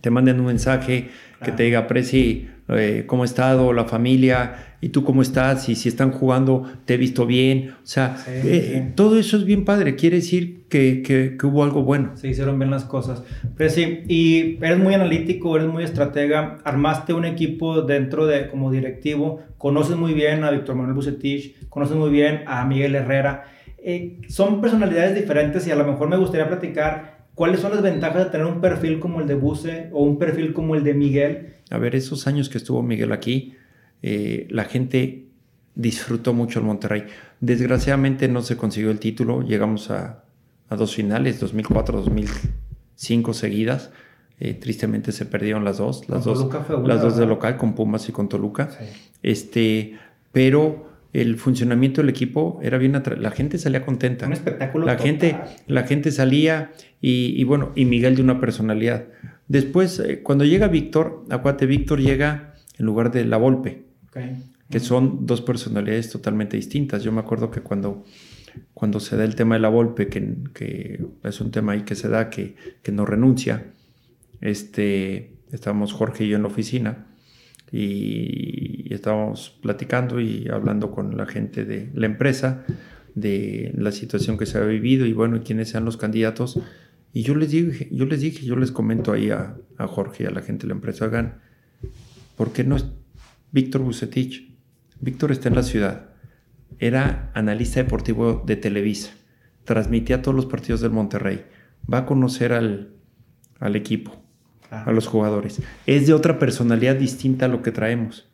te manden un mensaje, que te diga, Preci, eh, cómo ha estado la familia, y tú cómo estás, y si están jugando, te he visto bien. O sea, eh, todo eso es bien padre. Quiere decir que, que, hubo algo bueno. Se hicieron bien las cosas. Pero sí, y eres muy analítico, eres muy estratega, armaste un equipo dentro de como directivo, conoces muy bien a Víctor Manuel Bucetich, conoces muy bien a Miguel Herrera. Eh, son personalidades diferentes y a lo mejor me gustaría platicar ¿Cuáles son las ventajas de tener un perfil como el de Buse o un perfil como el de Miguel? A ver, esos años que estuvo Miguel aquí, eh, la gente disfrutó mucho el Monterrey. Desgraciadamente no se consiguió el título, llegamos a, dos finales, 2004, 2005 seguidas. Eh, tristemente se perdieron las dos, las dos, las dos de local con Pumas y con Toluca. Este, pero el funcionamiento del equipo era bien la gente salía contenta. Un espectáculo. La gente, la gente salía y, bueno, y Miguel de una personalidad. Después, eh, cuando llega Víctor, acuate, Víctor llega en lugar de La Volpe, que son dos personalidades totalmente distintas. Yo me acuerdo que cuando, cuando se da el tema de La Volpe, que, que es un tema ahí que se da, que, que no renuncia, este, estábamos Jorge y yo en la oficina, y, estábamos platicando y hablando con la gente de la empresa de la situación que se ha vivido y bueno, quiénes sean los candidatos. Y yo les dije, yo les dije, yo les comento ahí a, Jorge y a la gente de la empresa, hagan, ¿por qué no es Víctor Bucetich? Víctor está en la ciudad, era analista deportivo de Televisa, transmitía todos los partidos del Monterrey, va a conocer al, al equipo, a los jugadores. Es de otra personalidad distinta a lo que traemos.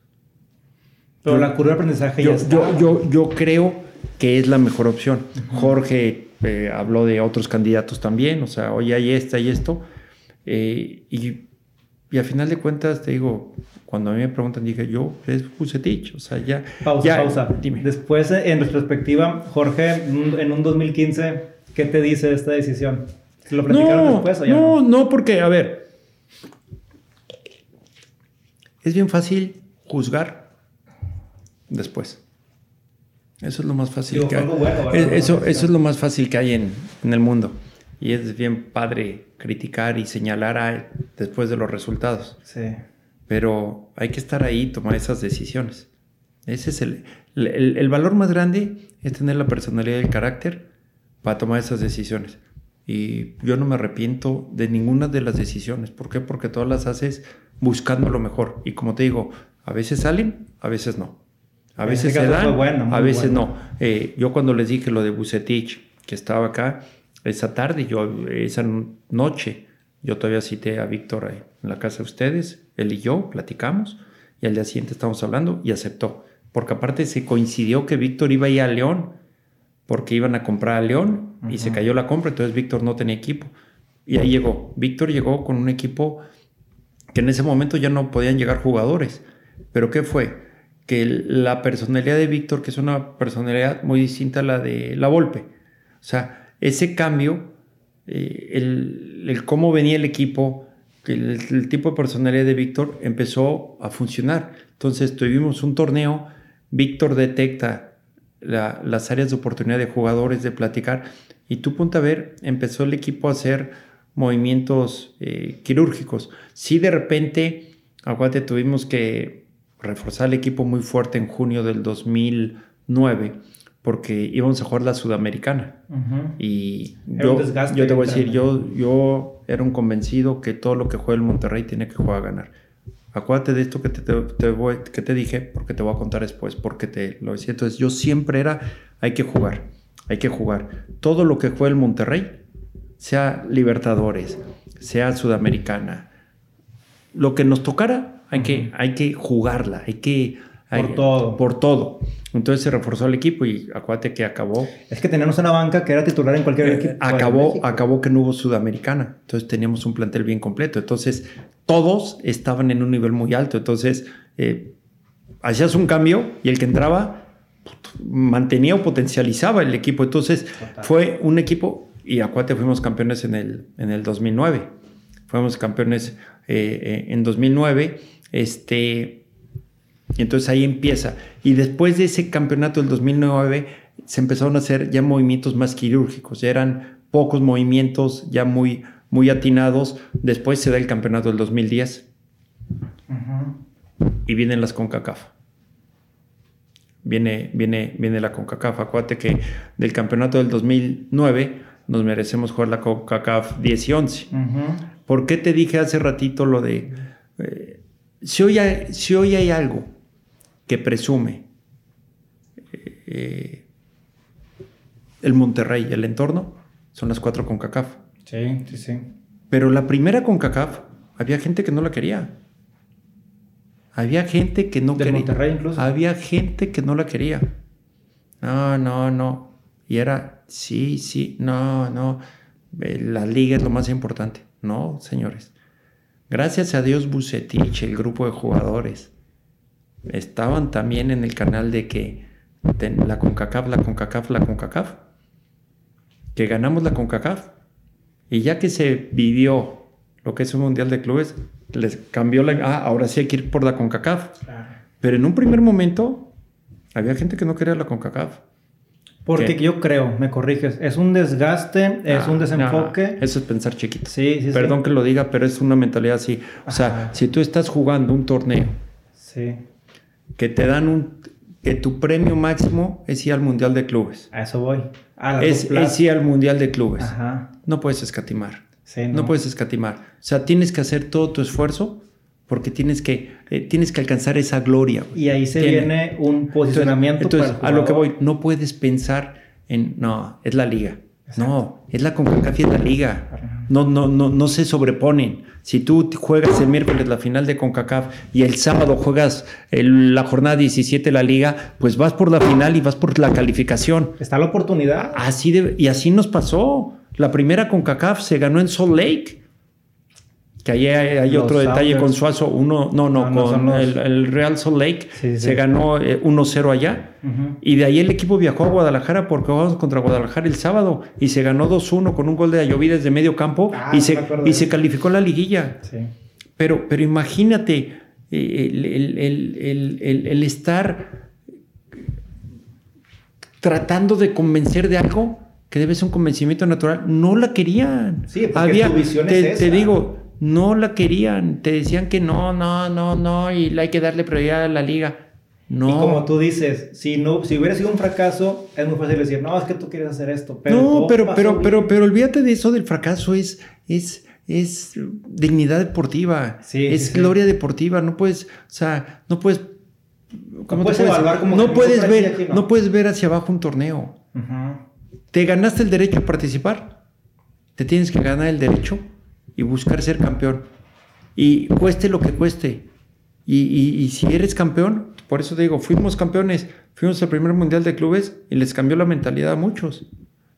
Pero la curva de aprendizaje yo, ya está. Yo, yo, creo que es la mejor opción. Jorge eh, habló de otros candidatos también, o sea, hoy hay esta y esto. Eh, y, y a final de cuentas, te digo, cuando a mí me preguntan, dije, yo es Bucetich, o sea, ya... Pausa, pausa. Dime. Después, en retrospectiva, Jorge, en un 2015, ¿qué te dice esta decisión? ¿Lo platicaron después o ya no, no, no, porque, a ver, es bien fácil juzgar después. Eso es lo más fácil que hay. eso, eso es lo más fácil que hay en, el mundo. Y es bien padre criticar y señalar a, después de los resultados. Sí. Pero hay que estar ahí y tomar esas decisiones. Ese es el, el, valor más grande, es tener la personalidad y el carácter para tomar esas decisiones. Y yo no me arrepiento de ninguna de las decisiones. ¿Por qué? Porque todas las haces buscando lo mejor. Y como te digo, a veces salen, a veces no. A veces se dan, a veces no. Eh, yo cuando les dije lo de Bucetich, que estaba acá, esa tarde, yo, esa noche, yo todavía cité a Víctor en la casa de ustedes, él y yo platicamos, y al día siguiente estamos hablando y aceptó. Porque aparte se coincidió que Víctor iba a ir a León, porque iban a comprar a León y se cayó la compra, entonces Víctor no tenía equipo. Y ahí llegó. Víctor llegó con un equipo que en ese momento ya no podían llegar jugadores. ¿Pero qué fue? Que la personalidad de Víctor, que es una personalidad muy distinta a la de la Volpe. O sea, ese cambio, eh, el, cómo venía el equipo, el, tipo de personalidad de Víctor empezó a funcionar. Entonces tuvimos un torneo, Víctor detecta las áreas de oportunidad de jugadores, de platicar, y tú punta a ver, empezó el equipo a hacer movimientos eh, quirúrgicos. Si de repente, aguante, tuvimos que reforzar el equipo muy fuerte en junio del 2009 porque íbamos a jugar la Sudamericana. Y yo, yo te voy a decir, yo, yo era un convencido que todo lo que juega el Monterrey tiene que jugar a ganar. Acuérdate de esto que te, te, voy, que te dije, porque te voy a contar después, porque te lo decía. Entonces, yo siempre era, hay que jugar, hay que jugar. Todo lo que juega el Monterrey sea Libertadores, sea Sudamericana, lo que nos tocara, hay, que, hay que jugarla, hay que... por todo. Por todo. Entonces se reforzó el equipo y acuérdate que acabó. Es que teníamos una banca que era titular en cualquier eh, equipo. Acabó, acabó que no hubo Sudamericana. Entonces teníamos un plantel bien completo. Entonces todos estaban en un nivel muy alto. Entonces eh, hacías un cambio y el que entraba mantenía o potencializaba el equipo. Entonces fue un equipo y Acuate fuimos campeones en el, en el 2009. Fuimos campeones eh, eh, en 2009. Este, entonces ahí empieza. Y después de ese campeonato del 2009 se empezaron a hacer ya movimientos más quirúrgicos. Ya eran pocos movimientos ya muy, muy atinados. Después se da el campeonato del 2010. Y vienen las CONCACAF. Viene, viene, viene la CONCACAF. Acuérdate que del campeonato del 2009 nos merecemos jugar la CONCACAF 10 y 11. ¿Por qué te dije hace ratito lo de... Eh, si, hoy hay, si hoy hay algo que presume eh, el Monterrey y el entorno, son las cuatro CONCACAF. Sí, sí, sí. Pero la primera CONCACAF, había gente que no la quería. Había gente que no quería. Monterrey incluso. Había gente que no la quería. No, no, no. Y era sí, sí, no, no, eh, la liga es lo más importante. No, señores. Gracias a Dios Bucetich, el grupo de jugadores, estaban también en el canal de que la CONCACAF, la CONCACAF, la CONCACAF. Que ganamos la CONCACAF. Y ya que se vivió lo que es un Mundial de Clubes, les cambió la... Ah, ahora sí hay que ir por la CONCACAF. Pero en un primer momento había gente que no quería la CONCACAF. Porque yo creo, me corriges, es un desgaste, es un desenfoque. eso es pensar chiquito. Sí, sí, Perdón que lo diga, pero es una mentalidad así. O sea, si tú estás jugando un torneo sí. Que te dan un... que tu premio máximo es ir al Mundial de Clubes. A eso voy. es, es, ir al Mundial de Clubes. No puedes escatimar. no. puedes escatimar. O sea, tienes que hacer todo tu esfuerzo porque tienes que, eh, tienes que alcanzar esa gloria. Y ahí se viene un posicionamiento. Entonces, a lo que voy, no puedes pensar en, no, es la liga. No, es la CONCACAF y es la liga. No, no, no, no se sobreponen. Si tú juegas el miércoles la final de CONCACAF y el sábado juegas la jornada 17 de la liga, pues vas por la final y vas por la calificación. Está la oportunidad. Así de, y así nos pasó. La primera CONCACAF se ganó en Salt Lake que ahí hay, otro detalle con Suazo. Uno, no, no, ah, con el, Real Salt Lake se ganó 1-0 eh, allá. Y de ahí el equipo viajó a Guadalajara porque jugamos contra Guadalajara el sábado y se ganó 2-1 con un gol de Ayoví desde medio campo ah, y, se, y se calificó la liguilla. Pero, pero imagínate eh, el, estar tratando de convencer de algo que debe ser un convencimiento natural. No la querían. Sí, porque Había, te digo, no la querían, te decían que no, no, no, no, y hay que darle prioridad a la liga. No. Y como tú dices, si no, si hubiera sido un fracaso, es muy fácil decir, no, es que tú quieres hacer esto. Pero no, pero, pero, pero, pero olvídate de eso del fracaso, es, es, es dignidad deportiva, sí, es gloria deportiva, no puedes, o sea, no puedes, ¿cómo no puedes, evaluar como no puedes ver, no. puedes ver hacia abajo un torneo. Te ganaste el derecho a participar, te tienes que ganar el derecho y buscar ser campeón. Y cueste lo que cueste. Y, si eres campeón, por eso digo, fuimos campeones, fuimos al primer mundial de clubes y les cambió la mentalidad a muchos.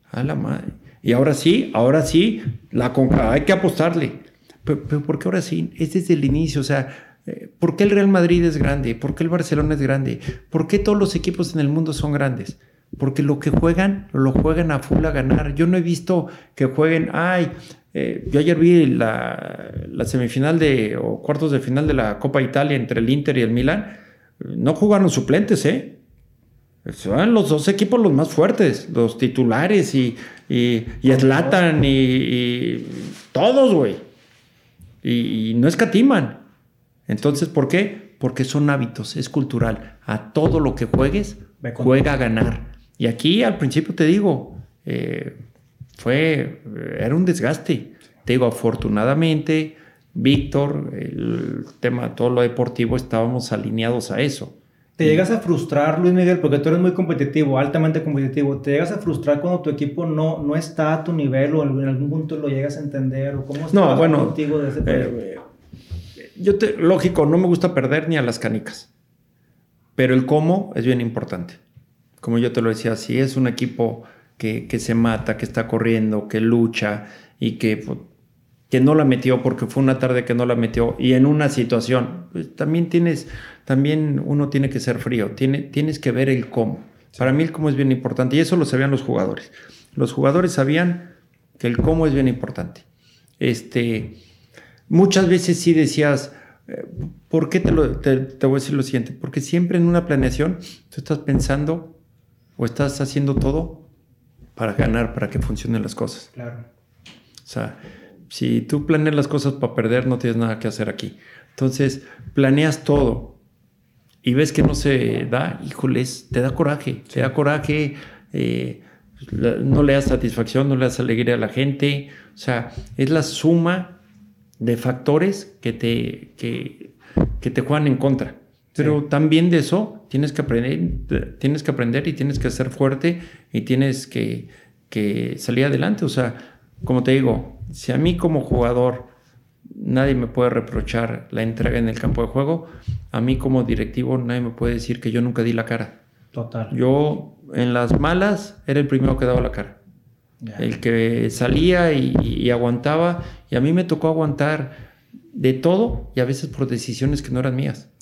A la madre. Y ahora sí, ahora sí, la hay que apostarle. Pero, pero ¿por qué ahora sí? Es desde el inicio, o sea, eh, ¿por qué el Real Madrid es grande? ¿Por qué el Barcelona es grande? ¿Por qué todos los equipos en el mundo son grandes? Porque lo que juegan, lo juegan a full a ganar. Yo no he visto que jueguen, ay, eh, yo ayer vi la, semifinal de, o cuartos de final de la Copa Italia entre el Inter y el Milan. No jugaron suplentes, ¿eh? Son los dos equipos los más fuertes, los titulares y, y, y y, todos, güey. Y, no escatiman. Entonces, ¿por qué? Porque son hábitos, es cultural. A todo lo que juegues, juega a ganar. Y aquí al principio te digo, eh, fue, era un desgaste. Te digo, afortunadamente, Víctor, el tema, todo lo deportivo, estábamos alineados a eso. ¿Te llegas a frustrar, Luis Miguel, porque tú eres muy competitivo, altamente competitivo? ¿Te llegas a frustrar cuando tu equipo no, no está a tu nivel o en algún punto lo llegas a entender? ¿O cómo no, bueno, contigo de ese eh, yo te, lógico, no me gusta perder ni a las canicas, pero el cómo es bien importante. Como yo te lo decía, si es un equipo que, se mata, que está corriendo, que lucha y que, pues, que no la metió porque fue una tarde que no la metió y en una situación, pues, también tienes, también uno tiene que ser frío, tiene, tienes que ver el cómo. Para mí el cómo es bien importante y eso lo sabían los jugadores. Los jugadores sabían que el cómo es bien importante. Este, muchas veces sí decías, eh, ¿por qué te, lo, te, te voy a decir lo siguiente? Porque siempre en una planeación tú estás pensando o estás haciendo todo para ganar, para que funcionen las cosas. Claro. O sea, si tú planeas las cosas para perder, no tienes nada que hacer aquí. Entonces, planeas todo y ves que no se da, híjoles, te da coraje, te da coraje, eh, no le das satisfacción, no le das alegría a la gente. O sea, es la suma de factores que te, que, que te juegan en contra. Pero también de eso tienes que aprender, tienes que aprender y tienes que ser fuerte y tienes que, que salir adelante. O sea, como te digo, si a mí como jugador nadie me puede reprochar la entrega en el campo de juego, a mí como directivo nadie me puede decir que yo nunca di la cara. Total. Yo en las malas era el primero que daba la cara. El que salía y, y, aguantaba. Y a mí me tocó aguantar de todo y a veces por decisiones que no eran mías.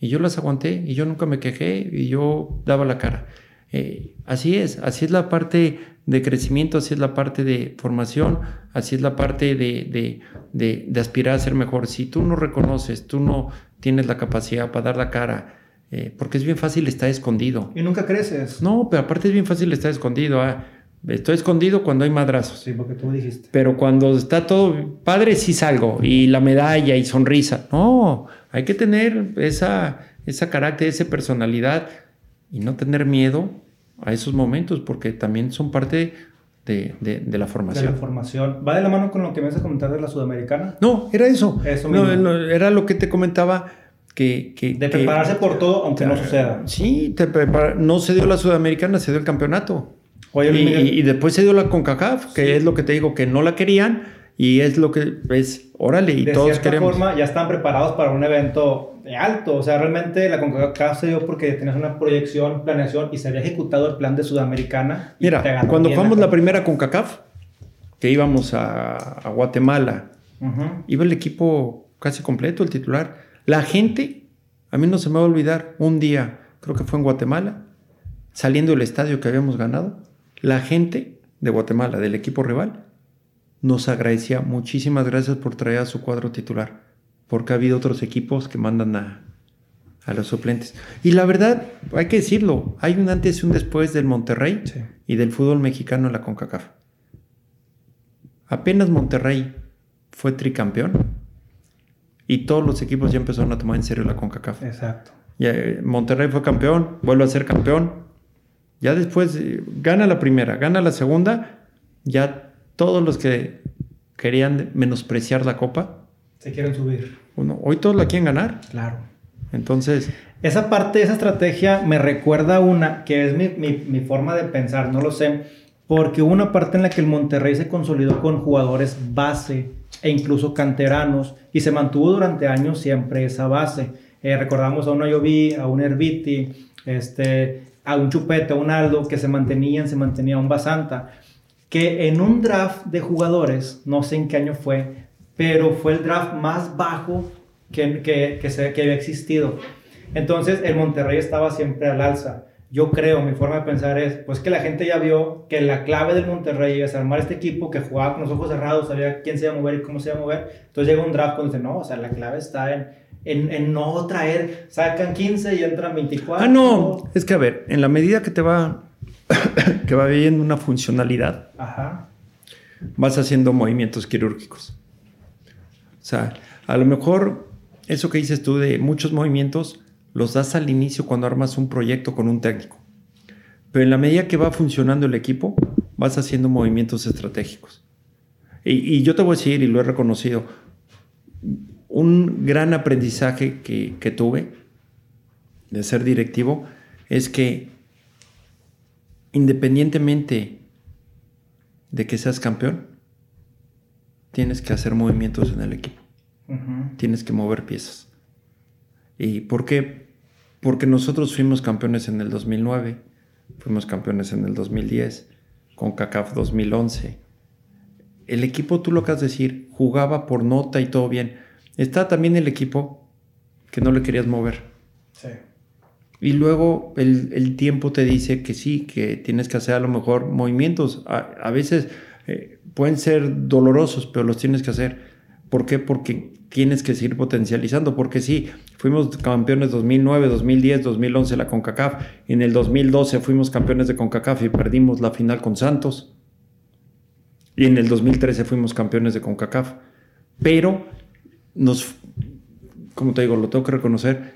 Y yo las aguanté y yo nunca me quejé y yo daba la cara. Eh, así es, así es la parte de crecimiento, así es la parte de formación, así es la parte de, de, aspirar a ser mejor. Si tú no reconoces, tú no tienes la capacidad para dar la cara, eh, porque es bien fácil estar escondido. Y nunca creces. No, pero aparte es bien fácil estar escondido. Ah, estoy escondido cuando hay madrazos. Sí, porque tú dijiste. Pero cuando está todo padre, sí salgo. Y la medalla y sonrisa. No, hay que tener esa, esa carácter, esa personalidad y no tener miedo a esos momentos, porque también son parte de, de, la formación. De la formación. ¿Va de la mano con lo que me vas a comentar de la sudamericana? No, era eso. Eso mismo. No, era lo que te comentaba. Que, que, de prepararse por todo, aunque no suceda. Sí, te no se dio la sudamericana, se dio el campeonato. Oye, y, y, después se dio la CONCACAF, que es lo que te digo, que no la querían y es lo que es, órale, y de todos cierta queremos. forma ya están preparados para un evento de alto. O sea, realmente la CONCACAF se dio porque tenías una proyección, planeación y se había ejecutado el plan de Sudamericana. Mira, cuando jugamos la, primera CONCACAF, que íbamos a, Guatemala, iba el equipo casi completo, el titular. La gente, a mí no se me va a olvidar, un día, creo que fue en Guatemala, saliendo del estadio que habíamos ganado, la gente de Guatemala, del equipo rival, nos agradecía muchísimas gracias por traer a su cuadro titular, porque ha habido otros equipos que mandan a, a los suplentes. Y la verdad, hay que decirlo, hay un antes y un después del Monterrey y del fútbol mexicano en la CONCACAF. Apenas Monterrey fue tricampeón y todos los equipos ya empezaron a tomar en serio la CONCACAF. Exacto. Ya, eh, Monterrey fue campeón, vuelve a ser campeón. Ya después eh, gana la primera, gana la segunda, ya todos los que querían menospreciar la copa. Se quieren subir. Bueno, hoy todos la quieren ganar. Claro. Entonces. Esa parte, esa estrategia me recuerda una que es mi, forma de pensar, no lo sé, porque hubo una parte en la que el Monterrey se consolidó con jugadores base e incluso canteranos y se mantuvo durante años siempre esa base. Eh, recordamos a un Ayoví, a un Herbiti, este, a un Chupete, a un Aldo que se mantenían, se mantenía un Basanta que en un draft de jugadores, no sé en qué año fue, pero fue el draft más bajo que, que, que, se, que había existido. Entonces el Monterrey estaba siempre al alza. Yo creo, mi forma de pensar es, pues que la gente ya vio que la clave del Monterrey es armar este equipo que jugaba con los ojos cerrados, sabía quién se iba a mover y cómo se iba a mover. Entonces llega un draft donde dice, no, o sea, la clave está en, en, en, no traer, sacan 15 y entran 24. Ah, no, es que a ver, en la medida que te va que va viendo una funcionalidad, vas haciendo movimientos quirúrgicos. O sea, a lo mejor eso que dices tú de muchos movimientos los das al inicio cuando armas un proyecto con un técnico. Pero en la medida que va funcionando el equipo, vas haciendo movimientos estratégicos. Y, yo te voy a decir, y lo he reconocido, un gran aprendizaje que, que tuve de ser directivo es que independientemente de que seas campeón, tienes que hacer movimientos en el equipo. Tienes que mover piezas. ¿Y por qué? Porque nosotros fuimos campeones en el 2009, fuimos campeones en el 2010, con CACAF 2011. El equipo, tú lo que has de decir, jugaba por nota y todo bien. Está también el equipo que no le querías mover. Sí. Y luego el, tiempo te dice que sí, que tienes que hacer a lo mejor movimientos. A, veces eh, pueden ser dolorosos, pero los tienes que hacer. ¿Por qué? Porque tienes que seguir potencializando. Porque sí, fuimos campeones 2009, 2010, 2011 la CONCACAF. En el 2012 fuimos campeones de CONCACAF y perdimos la final con Santos. Y en el 2013 fuimos campeones de CONCACAF. Pero nos, como te digo, lo tengo que reconocer,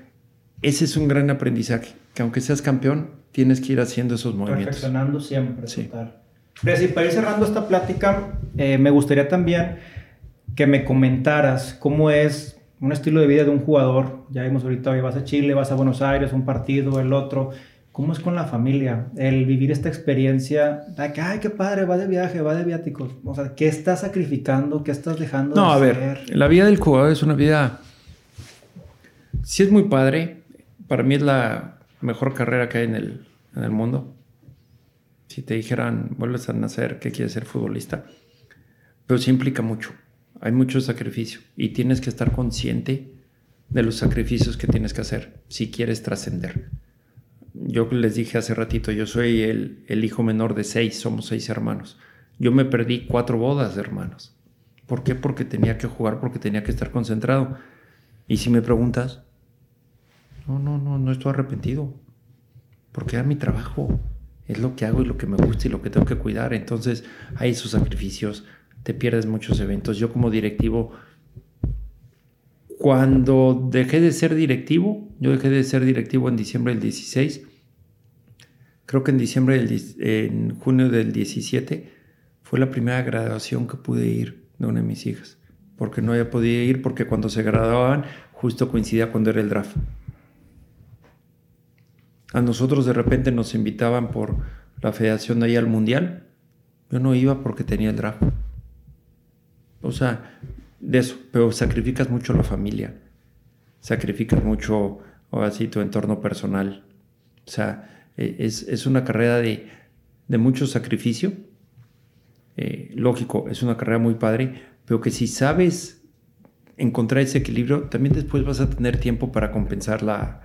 ese es un gran aprendizaje, que aunque seas campeón, tienes que ir haciendo esos movimientos. Perfeccionando siempre, sí. total. Pero para ir cerrando esta plática, eh, me gustaría también que me comentaras cómo es un estilo de vida de un jugador. Ya vimos ahorita, vas a Chile, vas a Buenos Aires, un partido, el otro. ¿Cómo es con la familia? El vivir esta experiencia, de que, ay, qué padre, va de viaje, va de viáticos. O sea, ¿qué estás sacrificando? ¿Qué estás dejando no, a ver, la vida del jugador es una vida... Sí es muy padre, para mí es la mejor carrera que hay en el, en el mundo. Si te dijeran, vuelves a nacer, ¿qué quieres ser futbolista? Pero sí implica mucho. Hay mucho sacrificio y tienes que estar consciente de los sacrificios que tienes que hacer si quieres trascender. yo les dije hace ratito, yo soy el, el hijo menor de seis, somos seis hermanos. Yo me perdí cuatro bodas de hermanos. ¿Por qué? Porque tenía que jugar, porque tenía que estar concentrado. Y si me preguntas, no, no, no, no estoy arrepentido. Porque era mi trabajo. Es lo que hago y lo que me gusta y lo que tengo que cuidar. Entonces hay esos sacrificios, te pierdes muchos eventos. Yo como directivo, cuando dejé de ser directivo, yo dejé de ser directivo en diciembre del 16, creo que en diciembre del, en junio del 17 fue la primera graduación que pude ir de una de mis hijas, porque no había podido ir porque cuando se graduaban justo coincidía cuando era el draft. A nosotros de repente nos invitaban por la federación de ahí al mundial. Yo no iba porque tenía el draft. O sea, de eso, pero sacrificas mucho la familia, sacrificas mucho, así, tu entorno personal. O sea, e, es, una carrera de, mucho sacrificio. Eh, lógico, es una carrera muy padre, pero que si sabes encontrar ese equilibrio, también después vas a tener tiempo para compensar la,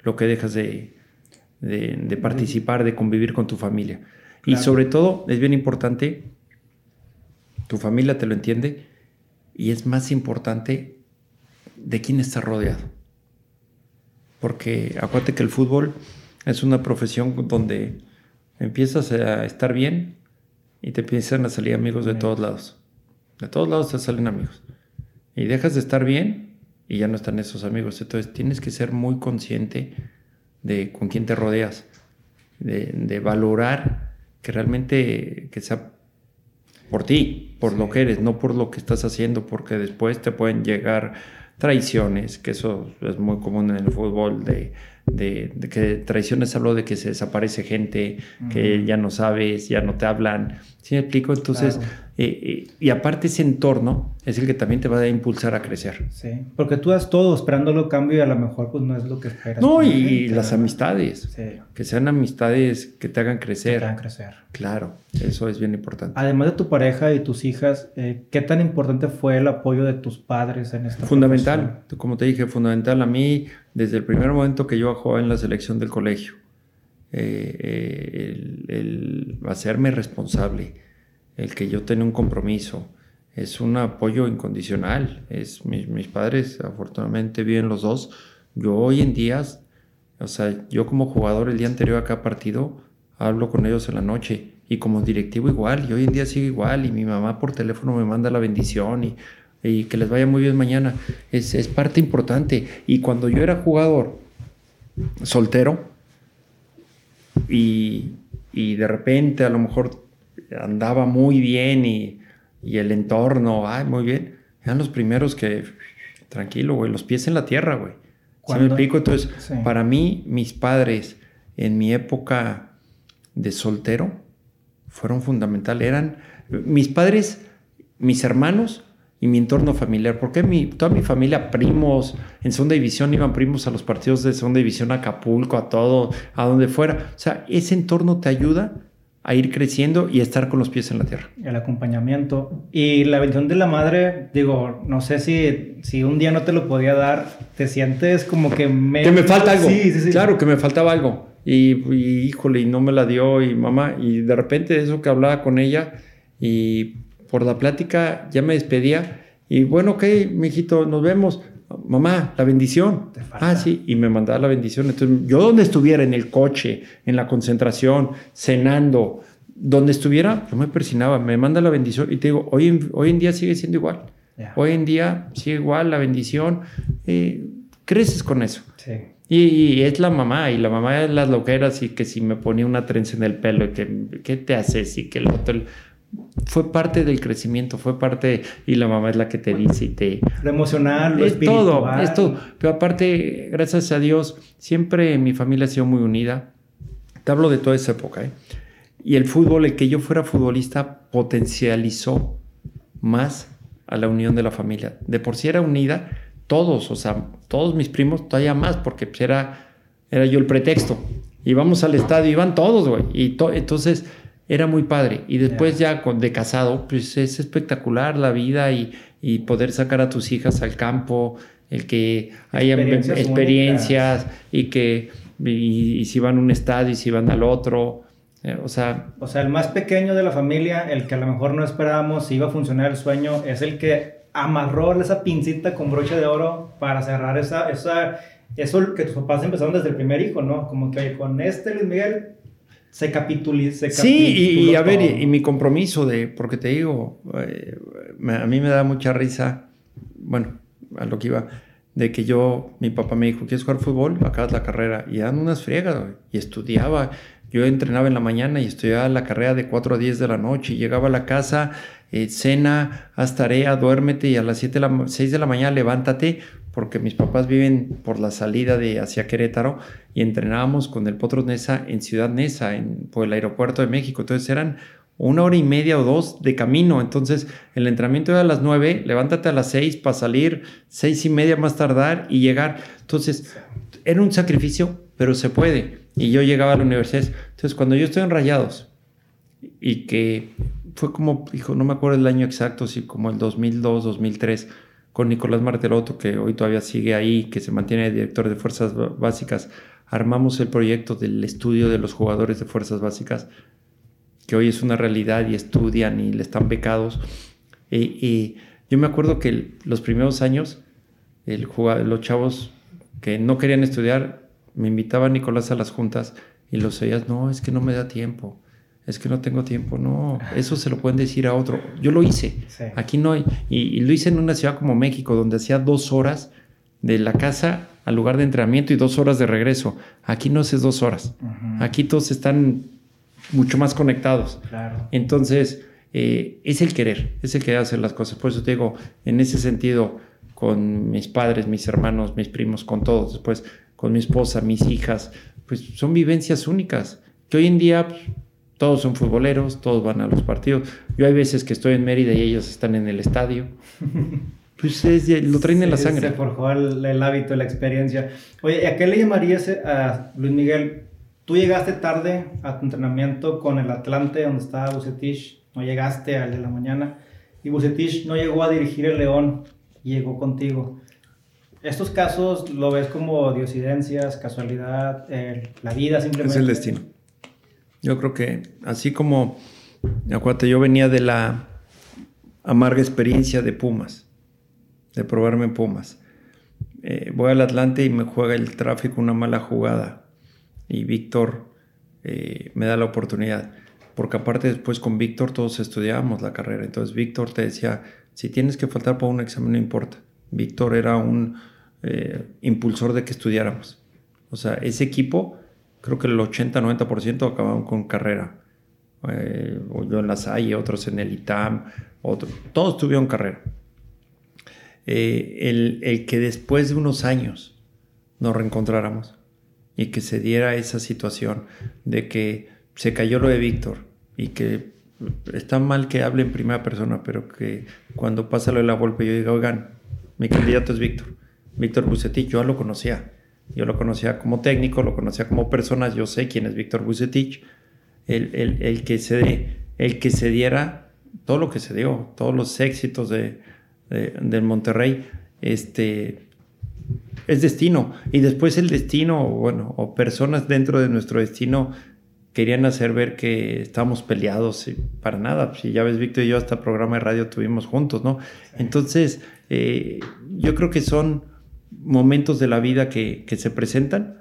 lo que dejas de, de, participar, de convivir con tu familia. Y sobre todo, es bien importante, tu familia te lo entiende, y es más importante de quién estás rodeado. Porque acuérdate que el fútbol es una profesión donde empiezas a estar bien y te empiezan a salir amigos de todos lados. De todos lados te salen amigos. Y dejas de estar bien y ya no están esos amigos. Entonces tienes que ser muy consciente de con quién te rodeas, de, valorar que realmente que sea por ti, por lo que eres, no por lo que estás haciendo, porque después te pueden llegar traiciones, que eso es muy común en el fútbol, de, de, que traiciones hablo de que se desaparece gente, que ya no sabes, ya no te hablan. ¿Sí me explico? Entonces, eh, y aparte ese entorno es el que también te va a impulsar a crecer. Sí, porque tú das todo esperándolo cambio y a lo mejor pues no es lo que esperas. No, y, las amistades. Que sean amistades que te hagan crecer. Que te hagan crecer. Claro, eso es bien importante. Además de tu pareja y tus hijas, eh, ¿qué tan importante fue el apoyo de tus padres en esta Fundamental, como te dije, fundamental a mí desde el primer momento que yo jugaba en la selección del colegio. el, el hacerme responsable el que yo tenga un compromiso. Es un apoyo incondicional. Es, mis, padres, afortunadamente, viven los dos. Yo hoy en día, o sea, yo como jugador el día anterior a cada partido, hablo con ellos en la noche. Y como directivo igual, y hoy en día sigo igual. Y mi mamá por teléfono me manda la bendición y, y que les vaya muy bien mañana. Es, es parte importante. Y cuando yo era jugador soltero y, y de repente a lo mejor andaba muy bien y, el entorno, ay, muy bien. Eran los primeros que, tranquilo, güey, los pies en la tierra, güey. ¿Sí me explico? Entonces, para mí, mis padres en mi época de soltero fueron fundamentales. Eran mis padres, mis hermanos y mi entorno familiar. Porque mi, toda mi familia, primos, en segunda división iban primos a los partidos de segunda división, a Acapulco, a todo, a donde fuera. O sea, ese entorno te ayuda a ir creciendo y estar con los pies en la tierra. El acompañamiento. Y la bendición de la madre, digo, no sé si, si un día no te lo podía dar, te sientes como que me... Que me falta algo. Sí, sí, sí. Claro, que me faltaba algo. Y, híjole, y no me la dio y mamá, y de repente eso que hablaba con ella y por la plática ya me despedía y bueno, ok, mijito, nos vemos mamá, la bendición. Ah, sí, y me mandaba la bendición. Entonces, yo donde estuviera, en el coche, en la concentración, cenando, donde estuviera, yo me persinaba, me manda la bendición y te digo, hoy en, hoy en día sigue siendo igual. Hoy en día sigue igual la bendición. Eh, creces con eso. Sí. Y, es la mamá, y la mamá de las loqueras, y que si me ponía una trenza en el pelo, y que, ¿qué te haces? Y que el otro fue parte del crecimiento, fue parte, y la mamá es la que te dice y te... Lo emocional, lo es todo, es todo. Pero aparte, gracias a Dios, siempre mi familia ha sido muy unida. Te hablo de toda esa época, ¿eh? Y el fútbol, el que yo fuera futbolista, potencializó más a la unión de la familia. De por sí era unida, todos, o sea, todos mis primos, todavía más, porque pues, era, era yo el pretexto. Íbamos al estadio, iban todos, güey. Y entonces era muy padre. Y después ya con, de casado, pues es espectacular la vida y, y, poder sacar a tus hijas al campo, el que haya experiencias, y que y, si van a un estadio y si van al otro. Eh, o sea... O sea, el más pequeño de la familia, el que a lo mejor no esperábamos si iba a funcionar el sueño, es el que amarró esa pincita con broche de oro para cerrar esa, esa, eso que tus papás empezaron desde el primer hijo, ¿no? Como que con este Luis Miguel se capituliza. Sí, y, a ver, y, mi compromiso de, porque te digo, eh, a mí me da mucha risa, bueno, a lo que iba, de que yo, mi papá me dijo, ¿quieres jugar fútbol? Acabas la carrera. Y dan unas friegas, y estudiaba. Yo entrenaba en la mañana y estudiaba la carrera de 4 a 10 de la noche. Y llegaba a la casa, eh, cena, haz tarea, duérmete y a las 7 la, 6 de la mañana levántate porque mis papás viven por la salida de hacia Querétaro y entrenábamos con el Potros Nesa en Ciudad Nesa, en, por el aeropuerto de México. Entonces eran una hora y media o dos de camino. Entonces, el entrenamiento era a las nueve, levántate a las seis para salir, seis y media más tardar y llegar. Entonces, era un sacrificio, pero se puede. Y yo llegaba a la universidad. Entonces, cuando yo estoy en Rayados y que fue como, hijo, no me acuerdo el año exacto, si como el 2002, 2003, con Nicolás Martelotto, que hoy todavía sigue ahí, que se mantiene director de Fuerzas Básicas, armamos el proyecto del estudio de los jugadores de Fuerzas Básicas que hoy es una realidad y estudian y le están becados. Y, yo me acuerdo que los primeros años, el, los chavos que no querían estudiar, me invitaban Nicolás a las juntas y los oías, no, es que no me da tiempo, es que no tengo tiempo, no, eso se lo pueden decir a otro. Yo lo hice, aquí no hay, y, lo hice en una ciudad como México, donde hacía dos horas de la casa al lugar de entrenamiento y dos horas de regreso. Aquí no haces dos horas, aquí todos están mucho más conectados. Entonces, eh, es el querer, es el querer hacer las cosas. Por eso te digo, en ese sentido, con mis padres, mis hermanos, mis primos, con todos, después con mi esposa, mis hijas, pues son vivencias únicas, que hoy en día pues, todos son futboleros, todos van a los partidos. Yo hay veces que estoy en Mérida y ellos están en el estadio. Pues lo traen en la sangre. Se forjó el, el, hábito, la experiencia. Oye, ¿a qué le llamarías a Luis Miguel Tú llegaste tarde a tu entrenamiento con el Atlante, donde estaba Bucetich, no llegaste al de la mañana, y Bucetich no llegó a dirigir el León, llegó contigo. ¿Estos casos lo ves como diosidencias, casualidad, la vida simplemente? Es el destino. Yo creo que así como, acuérdate, yo venía de la amarga experiencia de Pumas, de probarme en Pumas. Eh, voy al Atlante y me juega el tráfico una mala jugada y Víctor eh, me da la oportunidad. Porque aparte después con Víctor todos estudiábamos la carrera. Entonces Víctor te decía, si tienes que faltar para un examen no importa. Víctor era un eh, impulsor de que estudiáramos. O sea, ese equipo, creo que el 80-90% acababan con carrera. Eh, yo en la SAI, otros en el ITAM, otros, todos tuvieron carrera. el, el que después de unos años nos reencontráramos y que se diera esa situación de que se cayó lo de Víctor y que está mal que hable en primera persona, pero que cuando pasa lo de la golpe yo diga, oigan, mi candidato es Víctor, Víctor Bucetich, yo lo conocía, yo lo conocía como técnico, lo conocía como persona, yo sé quién es Víctor Bucetich, el, el, que se, el que se diera todo lo que se dio, todos los éxitos de, de, del Monterrey, este, es destino. Y después el destino, bueno, o personas dentro de nuestro destino querían hacer ver que estábamos peleados y para nada. Si ya ves, Víctor y yo hasta programa de radio tuvimos juntos, ¿no? Entonces, eh, yo creo que son momentos de la vida que, que se presentan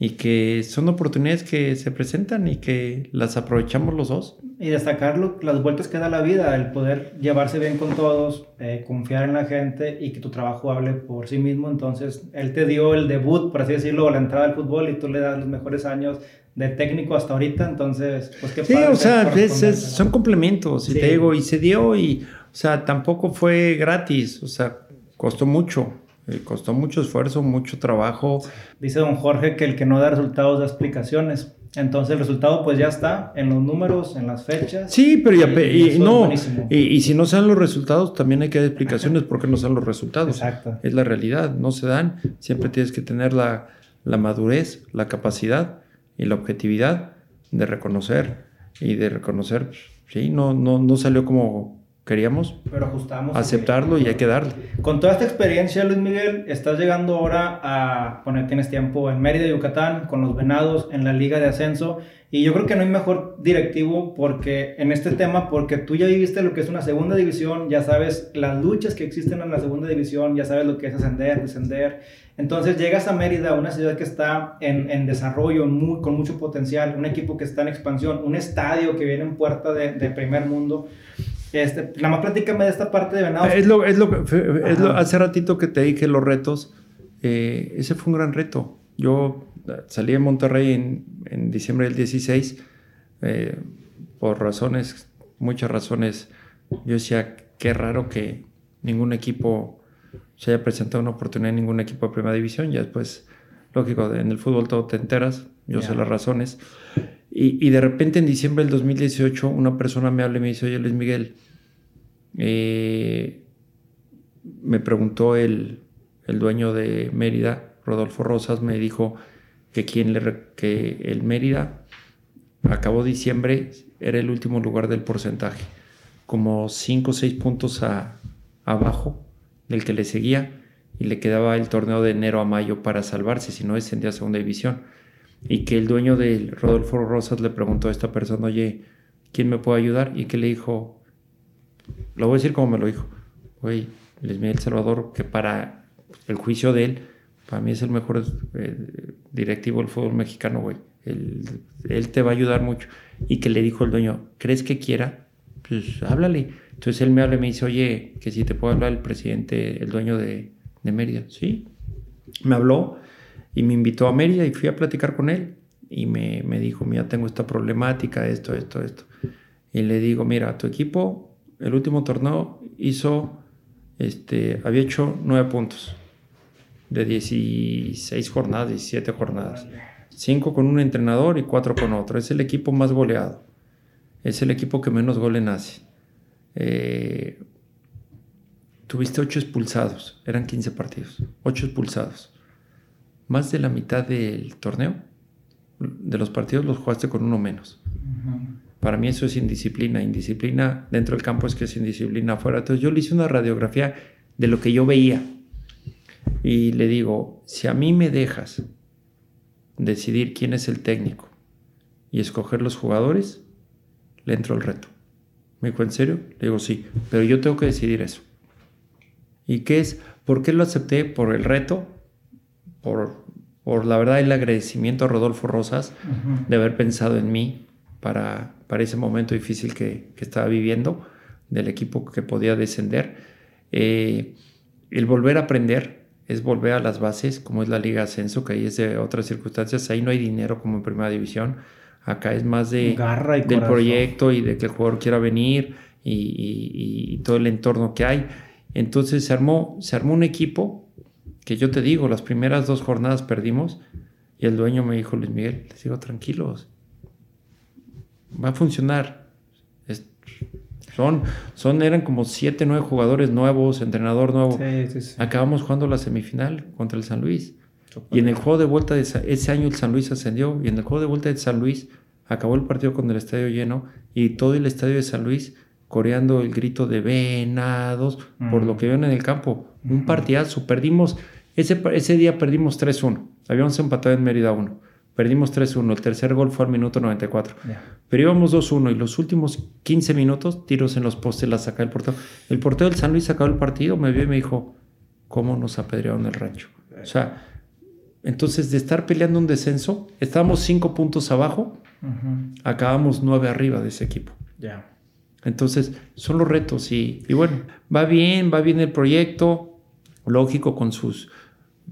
y que son oportunidades que se presentan y que las aprovechamos los dos. Y destacar las vueltas que da la vida, el poder llevarse bien con todos, eh, confiar en la gente y que tu trabajo hable por sí mismo. Entonces, él te dio el debut, por así decirlo, la entrada al fútbol y tú le das los mejores años de técnico hasta ahorita. Entonces, pues qué Sí, o sea, son complementos, y te digo, y se dio y, o sea, tampoco fue gratis, o sea, costó mucho. Eh, costó mucho esfuerzo, mucho trabajo. Dice don Jorge que el que no da resultados da explicaciones. Entonces el resultado pues ya está en los números, en las fechas. Sí, pero ya, y, no, y, si no se dan los resultados, también hay que dar explicaciones por qué no se dan los resultados. Exacto. Es la realidad, no se dan. Siempre tienes que tener la, la madurez, la capacidad y la objetividad de reconocer. Y de reconocer, sí, no, no, no salió como queríamos Pero ajustamos. aceptarlo y hay que darle. Con toda esta experiencia, Luis Miguel, estás llegando ahora a, bueno, tienes tiempo en Mérida, Yucatán, con los Venados, en la Liga de Ascenso, y yo creo que no hay mejor directivo porque en este tema, porque tú ya viviste lo que es una segunda división, ya sabes las luchas que existen en la segunda división, ya sabes lo que es ascender, descender. Entonces llegas a Mérida, una ciudad que está en, en desarrollo, muy, con mucho potencial, un equipo que está en expansión, un estadio que viene en puerta de, de primer mundo. Este, nada más platícame de esta parte de Venados. Es lo, es lo, es lo, hace ratito que te dije los retos. Eh, ese fue un gran reto. Yo salí de Monterrey en, en diciembre del 16 eh, por razones, muchas razones. Yo decía, qué raro que ningún equipo se haya presentado una oportunidad en ningún equipo de primera división. Ya después, lógico, en el fútbol todo te enteras. Yo yeah. sé las razones. Y, y, de repente en diciembre del 2018 una persona me habla y me dice, oye Luis Miguel, eh, me preguntó el, el, dueño de Mérida, Rodolfo Rosas, me dijo que, quien le, que el Mérida acabó diciembre, era el último lugar del porcentaje, como 5 o 6 puntos a, abajo del que le seguía y le quedaba el torneo de enero a mayo para salvarse, si no descendía a segunda división y que el dueño de Rodolfo Rosas le preguntó a esta persona, oye, ¿quién me puede ayudar? Y que le dijo, lo voy a decir como me lo dijo, oye, Luis Miguel Salvador, que para el juicio de él, para mí es el mejor eh, directivo del fútbol mexicano, güey. Él, él, te va a ayudar mucho. Y que le dijo el dueño, ¿crees que quiera? Pues háblale. Entonces él me habla y me dice, oye, que si te puedo hablar el presidente, el dueño de, de Mérida. Sí. Me habló y me invitó a Mérida y fui a platicar con él y me, me, dijo, mira, tengo esta problemática, esto, esto, esto. Y le digo, mira, tu equipo, el último torneo hizo, este, había hecho nueve puntos de 16 jornadas, 17 jornadas. Cinco con un entrenador y cuatro con otro. Es el equipo más goleado. Es el equipo que menos goles hace. Eh, tuviste ocho expulsados, eran 15 partidos, ocho expulsados más de la mitad del torneo, de los partidos los jugaste con uno menos. Uh -huh. Para mí eso es indisciplina. Indisciplina dentro del campo es que es indisciplina afuera. Entonces yo le hice una radiografía de lo que yo veía. Y le digo, si a mí me dejas decidir quién es el técnico y escoger los jugadores, le entro el reto. Me dijo, ¿en serio? Le digo, sí, pero yo tengo que decidir eso. ¿Y qué es? ¿Por qué lo acepté? Por el reto, por, por la verdad el agradecimiento a Rodolfo Rosas uh -huh. de haber pensado en mí para, para ese momento difícil que, que, estaba viviendo, del equipo que podía descender. Eh, el volver a aprender es volver a las bases, como es la Liga Ascenso, que ahí es de otras circunstancias. Ahí no hay dinero como en Primera División. Acá es más de, Garra y del corazón. proyecto y de que el jugador quiera venir y, y, y todo el entorno que hay. Entonces se armó, se armó un equipo que yo te digo, las primeras dos jornadas perdimos y el dueño me dijo, Luis Miguel, les digo, tranquilos, va a funcionar. Es, son, son, eran como siete, nueve jugadores nuevos, entrenador nuevo. Sí, sí, sí. Acabamos jugando la semifinal contra el San Luis. Y en el juego de vuelta de ese año el San Luis ascendió y en el juego de vuelta de San Luis acabó el partido con el estadio lleno y todo el estadio de San Luis coreando el grito de venados mm. por lo que vieron en el campo. Un partidazo. Perdimos, ese, ese día perdimos 3-1. Habíamos empatado en Mérida 1. Perdimos 3-1. El tercer gol fue al minuto 94. Yeah. Pero íbamos 2-1 y los últimos 15 minutos, tiros en los postes, la saca el portero. El portero del San Luis sacó el partido, me vio y me dijo, ¿cómo nos apedrearon el rancho? O sea, entonces de estar peleando un descenso, estábamos 5 puntos abajo, uh -huh. acabamos 9 arriba de ese equipo. Ya. Yeah. Entonces, son los retos y, y, bueno, va bien, va bien el proyecto, lógico con sus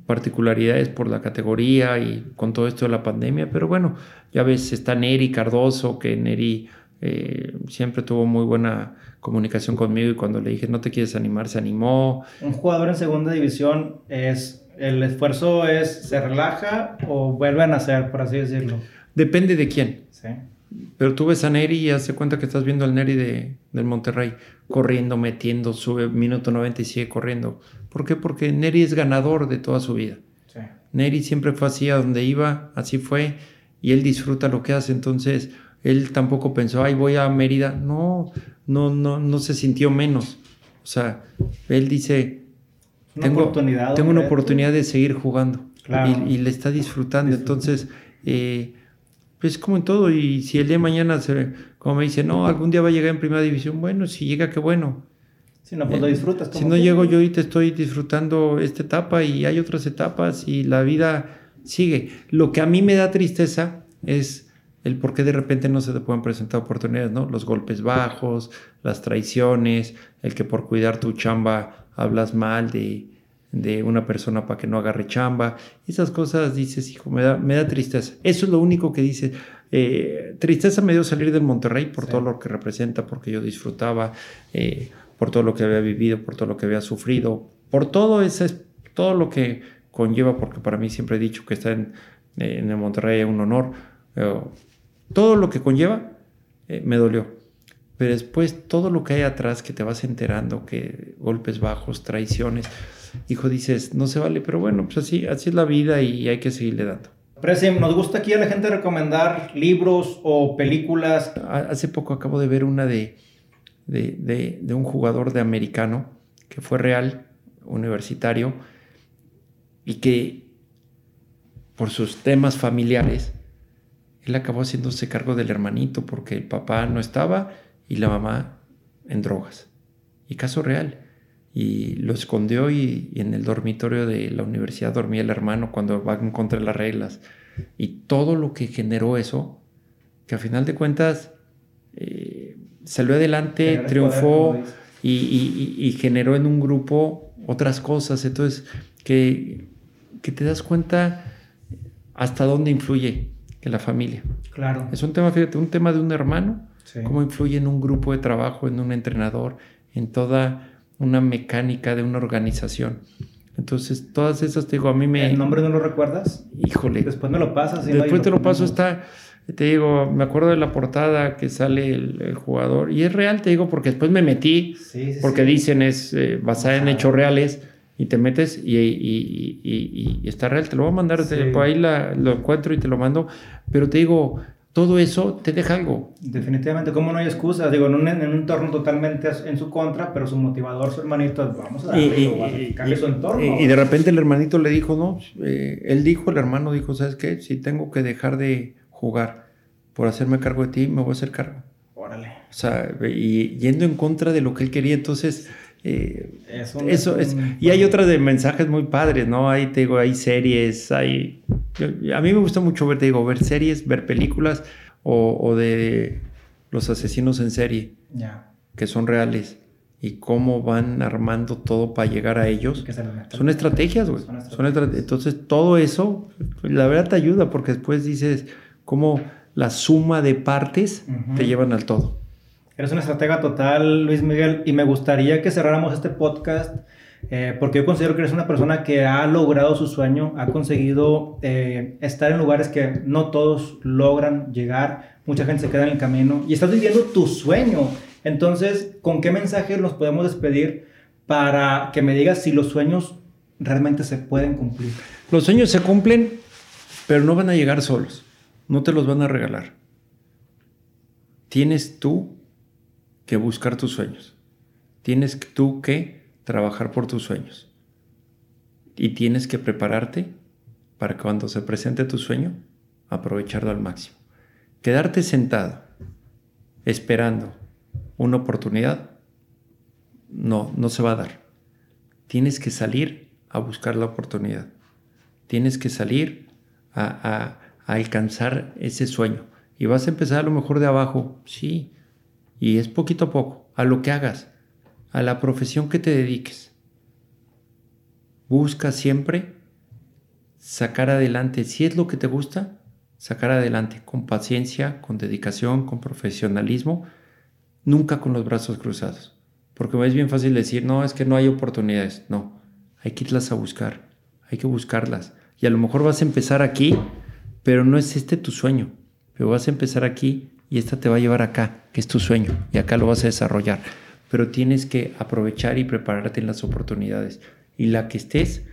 particularidades por la categoría y con todo esto de la pandemia, pero bueno, ya ves, está Neri Cardoso, que Neri eh, siempre tuvo muy buena comunicación conmigo y cuando le dije no te quieres animar, se animó. Un jugador en segunda división es, el esfuerzo es, se relaja o vuelve a nacer, por así decirlo. Depende de quién. Sí. Pero tú ves a Neri y hace cuenta que estás viendo al Neri de, del Monterrey, corriendo, metiendo, sube minuto 90 y sigue corriendo. ¿Por qué? Porque Neri es ganador de toda su vida. Sí. Neri siempre fue así a donde iba, así fue, y él disfruta lo que hace. Entonces, Él tampoco pensó, ay, voy a Mérida. No, no, no, no se sintió menos. O sea, él dice, tengo, oportunidad, tengo una oportunidad de seguir jugando. Y, le está disfrutando. Entonces, eh, pues como en todo. Y si el día de mañana, se, como me dice, no, algún día va a llegar en primera división, bueno, si llega, qué bueno. Si no, pues lo eh, disfrutas. Si no llego yo ahorita estoy disfrutando esta etapa y hay otras etapas y la vida sigue. Lo que a mí me da tristeza es el por qué de repente no se te pueden presentar oportunidades, ¿no? Los golpes bajos, las traiciones, el que por cuidar tu chamba hablas mal de, de una persona para que no agarre chamba. Esas cosas dices, hijo, me da, me da tristeza. Eso es lo único que dice. Eh, tristeza me dio salir del Monterrey por todo lo que representa, porque yo disfrutaba. Eh, por todo lo que había vivido, por todo lo que había sufrido, por todo ese, todo lo que conlleva, porque para mí siempre he dicho que estar en, en el Monterrey es un honor. todo lo que conlleva eh, me dolió. Pero después todo lo que hay atrás que te vas enterando, que golpes bajos, traiciones, hijo, dices, no se vale, pero bueno, pues así, así es la vida y hay que seguirle dando. Presim, nos gusta aquí a la gente recomendar libros o películas. Hace poco acabo de ver una de de, un jugador de americano que fue real, universitario, y que por sus temas familiares, él acabó haciéndose cargo del hermanito porque el papá no estaba y la mamá en drogas. Y caso real. Y lo escondió y, en el dormitorio de la universidad dormía el hermano cuando va en contra de las reglas. Y todo lo que generó eso, que a final de cuentas eh, salió adelante, triunfó y, generó en un grupo otras cosas. Entonces, que, que te das cuenta hasta dónde influye que la familia. Claro. Es un tema, fíjate, un tema de un hermano, cómo influye en un grupo de trabajo, en un entrenador, en toda una mecánica de una organización. Entonces, todas esas, te digo, a mí me... ¿El nombre no lo recuerdas? Híjole. Después me lo pasas. Después te lo paso, está te digo, me acuerdo de la portada que sale el, jugador, y es real, te digo, porque después me metí, porque dicen es eh, basada en hechos reales, y te metes y, y, está real, te lo voy a mandar, por ahí lo encuentro y te lo mando, pero te digo, todo eso te deja algo. Definitivamente, como no hay excusa, digo, en un, en un, entorno totalmente en su contra, pero su motivador, su hermanito, vamos a darle, su entorno. Y, de repente el hermanito le dijo, no, eh, él dijo, el hermano dijo, ¿sabes qué? Si tengo que dejar de jugar por hacerme cargo de ti, me voy a hacer cargo. Órale. O sea, y yendo en contra de lo que él quería, entonces... Eh, eso es. Y hay otras de mensajes muy padres, ¿no? Ahí te digo, hay series, hay... A mí me gusta mucho ver, te digo, ver series, ver películas o, de los asesinos en serie, que son reales y cómo van armando todo para llegar a ellos. Son estrategias, güey. Son estrategias. Entonces, todo eso, la verdad te ayuda porque después dices, cómo la suma de partes te llevan al todo. Eres una estratega total, Luis Miguel, y me gustaría que cerráramos este podcast eh, porque yo considero que eres una persona que ha logrado su sueño, ha conseguido eh, estar en lugares que no todos logran llegar, mucha gente se queda en el camino y estás viviendo tu sueño. Entonces, ¿con qué mensaje nos podemos despedir para que me digas si los sueños realmente se pueden cumplir? Los sueños se cumplen, pero no van a llegar solos. No te los van a regalar. Tienes tú que buscar tus sueños. Tienes tú que trabajar por tus sueños. Y tienes que prepararte para cuando se presente tu sueño, aprovecharlo al máximo. Quedarte sentado, esperando una oportunidad, no, no se va a dar. Tienes que salir a buscar la oportunidad. Tienes que salir a alcanzar ese sueño. Y vas a empezar a lo mejor de abajo, sí, y es poquito a poco, a lo que hagas, a la profesión que te dediques. Busca siempre sacar adelante, si es lo que te gusta, sacar adelante con paciencia, con dedicación, con profesionalismo, nunca con los brazos cruzados. Porque es bien fácil decir, no, es que no hay oportunidades. No, hay que irlas a buscar, hay que buscarlas. Y a lo mejor vas a empezar aquí pero no es este tu sueño. Pero vas a empezar aquí y esta te va a llevar acá, que es tu sueño, y acá lo vas a desarrollar. Pero tienes que aprovechar y prepararte en las oportunidades. Y la que estés,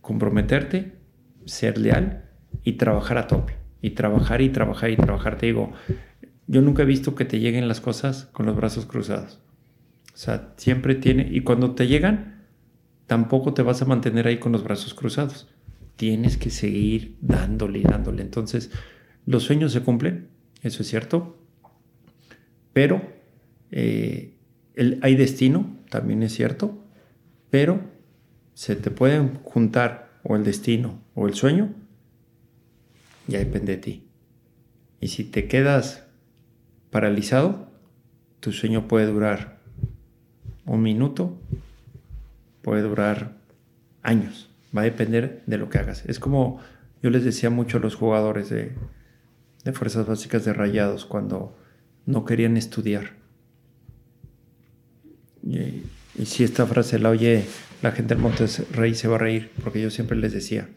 comprometerte, ser leal y trabajar a tope. y trabajar y trabajar y trabajar. Te digo, yo nunca he visto que te lleguen las cosas con los brazos cruzados. O sea, siempre tiene, y cuando te llegan, tampoco te vas a mantener ahí con los brazos cruzados. Tienes que seguir dándole y dándole. Entonces, los sueños se cumplen, eso es cierto, pero eh, hay destino, también es cierto, pero se te pueden juntar o el destino o el sueño, ya depende de ti. Y si te quedas paralizado, tu sueño puede durar un minuto, puede durar años, va a depender de lo que hagas. Es como yo les decía mucho a los jugadores de, de Fuerzas Básicas de Rayados cuando no querían estudiar. Y, si esta frase la oye la gente del Monterrey se va a reír, porque yo siempre les decía,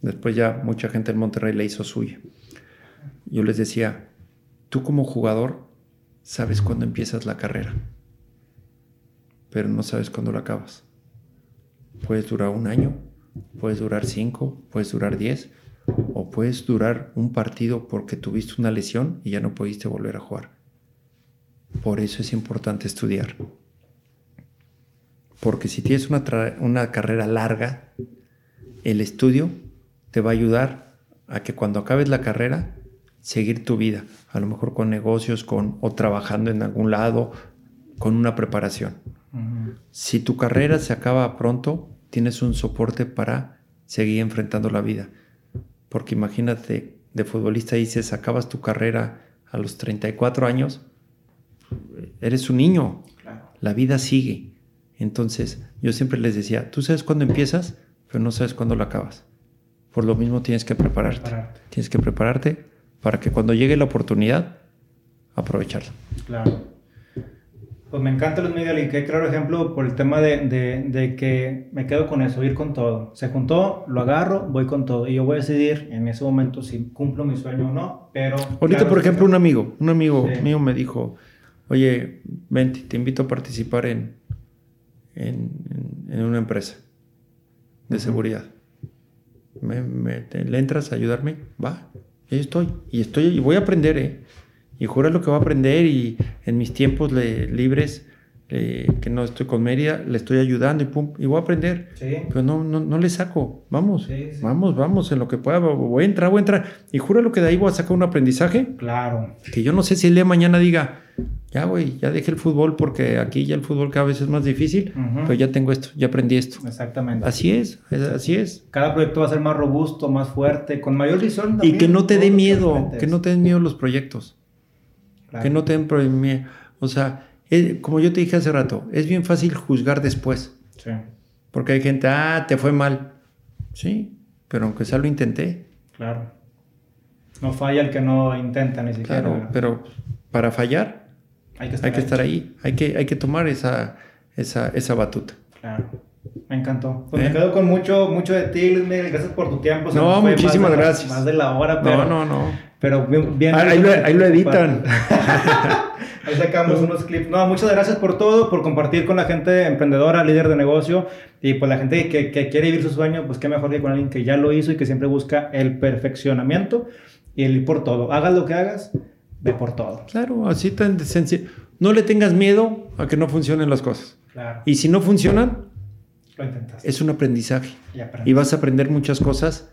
después ya mucha gente del Monterrey le hizo suya. Yo les decía, tú como jugador sabes cuándo empiezas la carrera, pero no sabes cuándo la acabas. Puedes durar un año, puedes durar cinco, puedes durar diez, o puedes durar un partido porque tuviste una lesión y ya no pudiste volver a jugar. Por eso es importante estudiar. Porque si tienes una, una carrera larga, el estudio te va a ayudar a que cuando acabes la carrera, seguir tu vida, a lo mejor con negocios, con, o trabajando en algún lado, con una preparación. Si tu carrera se acaba pronto, tienes un soporte para seguir enfrentando la vida. Porque imagínate, de futbolista dices, acabas tu carrera a los 34 años, eres un niño, la vida sigue. Entonces, yo siempre les decía, tú sabes cuándo empiezas, pero no sabes cuándo lo acabas. Por lo mismo tienes que prepararte. Tienes que prepararte para que cuando llegue la oportunidad, aprovecharla. Claro. Pues me encanta Luis Miguel y qué claro ejemplo por el tema de, de, que me quedo con eso, ir con todo. Se juntó, lo agarro, voy con todo. Y yo voy a decidir en ese momento si cumplo mi sueño o no, pero... Ahorita, por ejemplo, un amigo, un amigo mío me dijo, oye, vente, te invito a participar en, en, en una empresa de seguridad. Me, ¿Le entras a ayudarme? Va, ahí estoy. Y estoy y voy a aprender, ¿eh? Y jura lo que va a aprender y en mis tiempos libres que no estoy con Mérida, le estoy ayudando y pum, y voy a aprender. Pero no, no, no le saco. Vamos, vamos, vamos, en lo que pueda. Voy a entrar, voy a entrar. Y jura lo que de ahí voy a sacar un aprendizaje. Claro. Que yo no sé si el día de mañana diga, ya, güey, ya dejé el fútbol porque aquí ya el fútbol cada vez es más difícil, pero ya tengo esto, ya aprendí esto. Exactamente. Así es, así es. Cada proyecto va a ser más robusto, más fuerte, con mayor visión. y que no te dé miedo, que no te den miedo los proyectos. Que no te den miedo. O sea, como yo te dije hace rato, es bien fácil juzgar después. Sí. Porque hay gente, ah, te fue mal. Sí, pero aunque sea lo intenté. Claro. No falla el que no intenta ni siquiera. Claro, pero para fallar hay que estar, ahí. Hay que, hay que tomar esa, esa, esa batuta. Claro. Me encantó. Pues me ¿Eh? quedo con mucho, mucho de ti, Luis Miguel. Gracias por tu tiempo. no, muchísimas gracias. Más de la hora, pero. No, no, no. Pero bien. ahí, lo, ahí, lo, editan. ahí sacamos unos clips. No, muchas gracias por todo, por compartir con la gente emprendedora, líder de negocio. Y pues la gente que, que quiere vivir su sueño, pues qué mejor que con alguien que ya lo hizo y que siempre busca el perfeccionamiento y el ir por todo. Hagas lo que hagas, ve por todo. Claro, así tan sencillo. No le tengas miedo a que no funcionen las cosas. Claro. Y si no funcionan, es un aprendizaje. Y, vas a aprender muchas cosas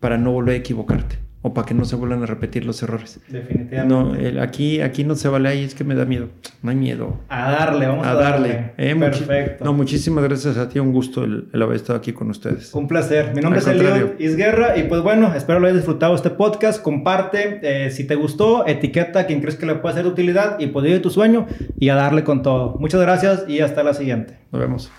para no volver a equivocarte o para que no se vuelvan a repetir los errores. Definitivamente. No, aquí, aquí no se vale, ahí es que me da miedo. No hay miedo. A darle, vamos a, darle. Eh, Perfecto. No, muchísimas gracias a ti, un gusto el, haber estado aquí con ustedes. Un placer. Mi nombre es Elio Isguerra y pues bueno, espero lo hayas disfrutado este podcast. Comparte, eh, si te gustó, etiqueta a quien crees que le puede ser de utilidad y poder ir tu sueño y a darle con todo. Muchas gracias y hasta la siguiente. Nos vemos.